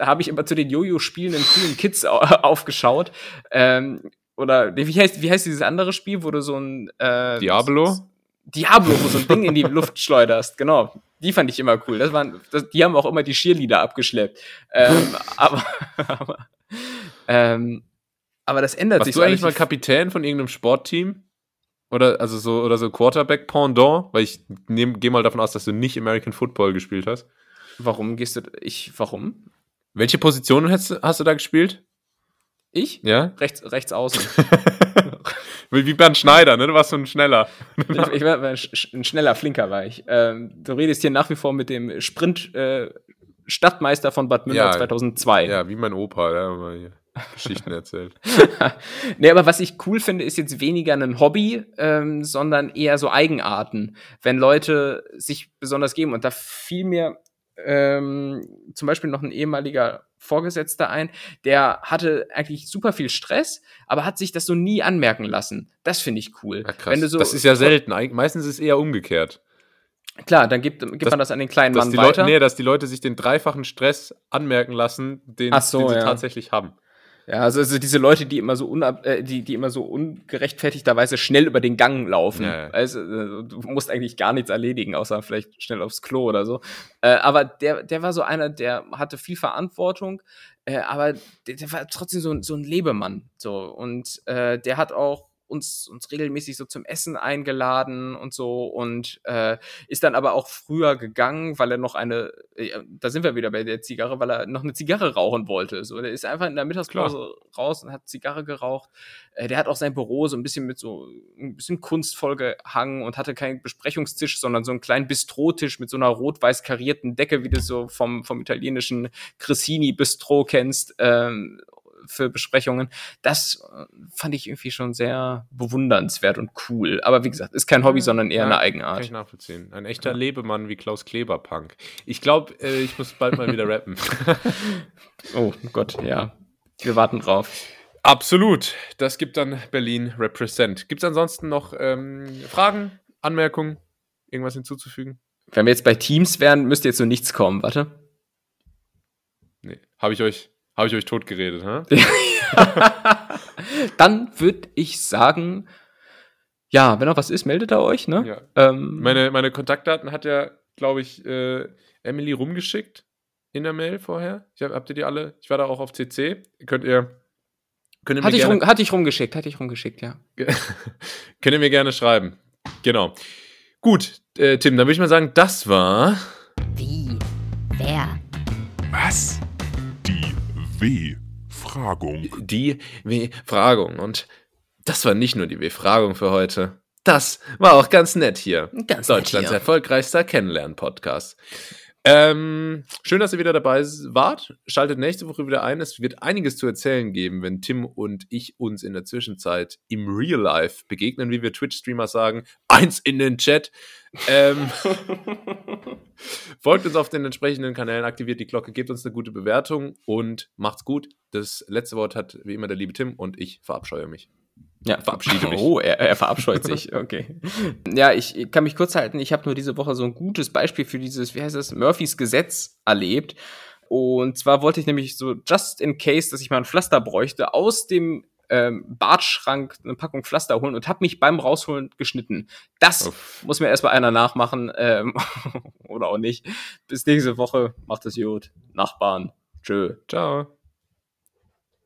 habe ich immer zu den Jojo spielenden coolen Kids au aufgeschaut. Ähm, oder wie heißt, wie heißt dieses andere Spiel, wo du so ein äh, Diablo? Diablo, wo so ein Ding in die Luft schleuderst, genau. Die fand ich immer cool. Das waren, das, die haben auch immer die Cheerleader abgeschleppt. Ähm, aber, aber, ähm, aber das ändert Warst sich du so eigentlich mal Kapitän von irgendeinem Sportteam? Oder also so oder so Quarterback Pendant? Weil ich gehe mal davon aus, dass du nicht American Football gespielt hast. Warum gehst du, ich, warum? Welche Positionen hast, du- hast du da gespielt? Ich? Ja? Rechts, rechts außen. Wie Bernd Schneider, ne? Du warst so ein schneller. ich, war ein schneller Flinker war ich. Ähm, du redest hier nach wie vor mit dem Sprint äh, Stadtmeister von Bad Münder Ja. 2002. Ja, wie mein Opa. Ja. Geschichten erzählt. nee, aber was ich cool finde, ist jetzt weniger ein Hobby, ähm, sondern eher so Eigenarten, wenn Leute sich besonders geben. Und da fiel mir ähm, zum Beispiel noch ein ehemaliger Vorgesetzter ein, der hatte eigentlich super viel Stress, aber hat sich das so nie anmerken lassen. Das finde ich cool. Ja, krass. So das ist ja selten. Meistens ist es eher umgekehrt. Klar, dann gibt, gibt das, man das an den kleinen Mann weiter. Leute, nee, dass die Leute sich den dreifachen Stress anmerken lassen, den, so, den sie ja. tatsächlich haben. Ja, also, also diese Leute, die immer so unab äh, die, die immer so ungerechtfertigterweise schnell über den Gang laufen. Ja. Also äh, du musst eigentlich gar nichts erledigen, außer vielleicht schnell aufs Klo oder so. Äh, aber der, der war so einer, der hatte viel Verantwortung, äh, aber der, der war trotzdem so, so ein Lebemann. So. Und äh, der hat auch uns, uns regelmäßig so zum Essen eingeladen und so und äh, ist dann aber auch früher gegangen, weil er noch eine, äh, da sind wir wieder bei der Zigarre, weil er noch eine Zigarre rauchen wollte. So, der ist einfach in der Mittagspause Klar. raus und hat Zigarre geraucht. Äh, der hat auch sein Büro so ein bisschen mit so ein bisschen kunstvoll gehangen und hatte keinen Besprechungstisch, sondern so einen kleinen Bistrotisch mit so einer rot-weiß karierten Decke, wie du so vom, vom italienischen Cressini Bistro kennst. Ähm, für Besprechungen. Das äh, fand ich irgendwie schon sehr bewundernswert und cool. Aber wie gesagt, ist kein Hobby, sondern eher ja, eine Eigenart. Kann ich nachvollziehen. Ein echter ja. Lebemann wie Klaus Kleberpunk. Ich glaube, äh, ich muss bald mal wieder rappen. oh Gott, ja. Wir warten drauf. Absolut. Das gibt dann Berlin Represent. Gibt es ansonsten noch ähm, Fragen, Anmerkungen, irgendwas hinzuzufügen? Wenn wir jetzt bei Teams wären, müsste jetzt so nichts kommen. Warte. Nee, habe ich euch habe ich euch tot geredet, hä? Dann würde ich sagen, ja, wenn noch was ist, meldet er euch, ne? Ja. Ähm, meine, meine Kontaktdaten hat ja, glaube ich, äh, Emily rumgeschickt in der Mail vorher. Ich hab, habt ihr die alle? Ich war da auch auf CC. Könnt ihr. Könnt ihr hatte, ich rum, hatte ich rumgeschickt, hatte ich rumgeschickt, ja. könnt ihr mir gerne schreiben. Genau. Gut, äh, Tim, dann würde ich mal sagen, das war. Wie? Wer? Was? W-Fragung. Die W-Fragung. Und das war nicht nur die W-Fragung für heute. Das war auch ganz nett hier. Ganz Deutschlands nett hier. erfolgreichster Kennenlernen-Podcast. Ähm, schön, dass ihr wieder dabei wart. Schaltet nächste Woche wieder ein. Es wird einiges zu erzählen geben, wenn Tim und ich uns in der Zwischenzeit im Real Life begegnen, wie wir Twitch-Streamer sagen. Eins in den Chat. Ähm, folgt uns auf den entsprechenden Kanälen, aktiviert die Glocke, gebt uns eine gute Bewertung und macht's gut. Das letzte Wort hat wie immer der liebe Tim und ich verabscheue mich. Ja, verabschiede mich. Oh, er, er verabscheut sich. Okay. Ja, ich kann mich kurz halten. Ich habe nur diese Woche so ein gutes Beispiel für dieses, wie heißt das, Murphys Gesetz erlebt. Und zwar wollte ich nämlich so just in case, dass ich mal ein Pflaster bräuchte, aus dem ähm, Bartschrank eine Packung Pflaster holen und habe mich beim Rausholen geschnitten. Das Uff. muss mir erstmal einer nachmachen ähm, oder auch nicht. Bis nächste Woche. Macht es gut. Nachbarn. Tschö. Ciao.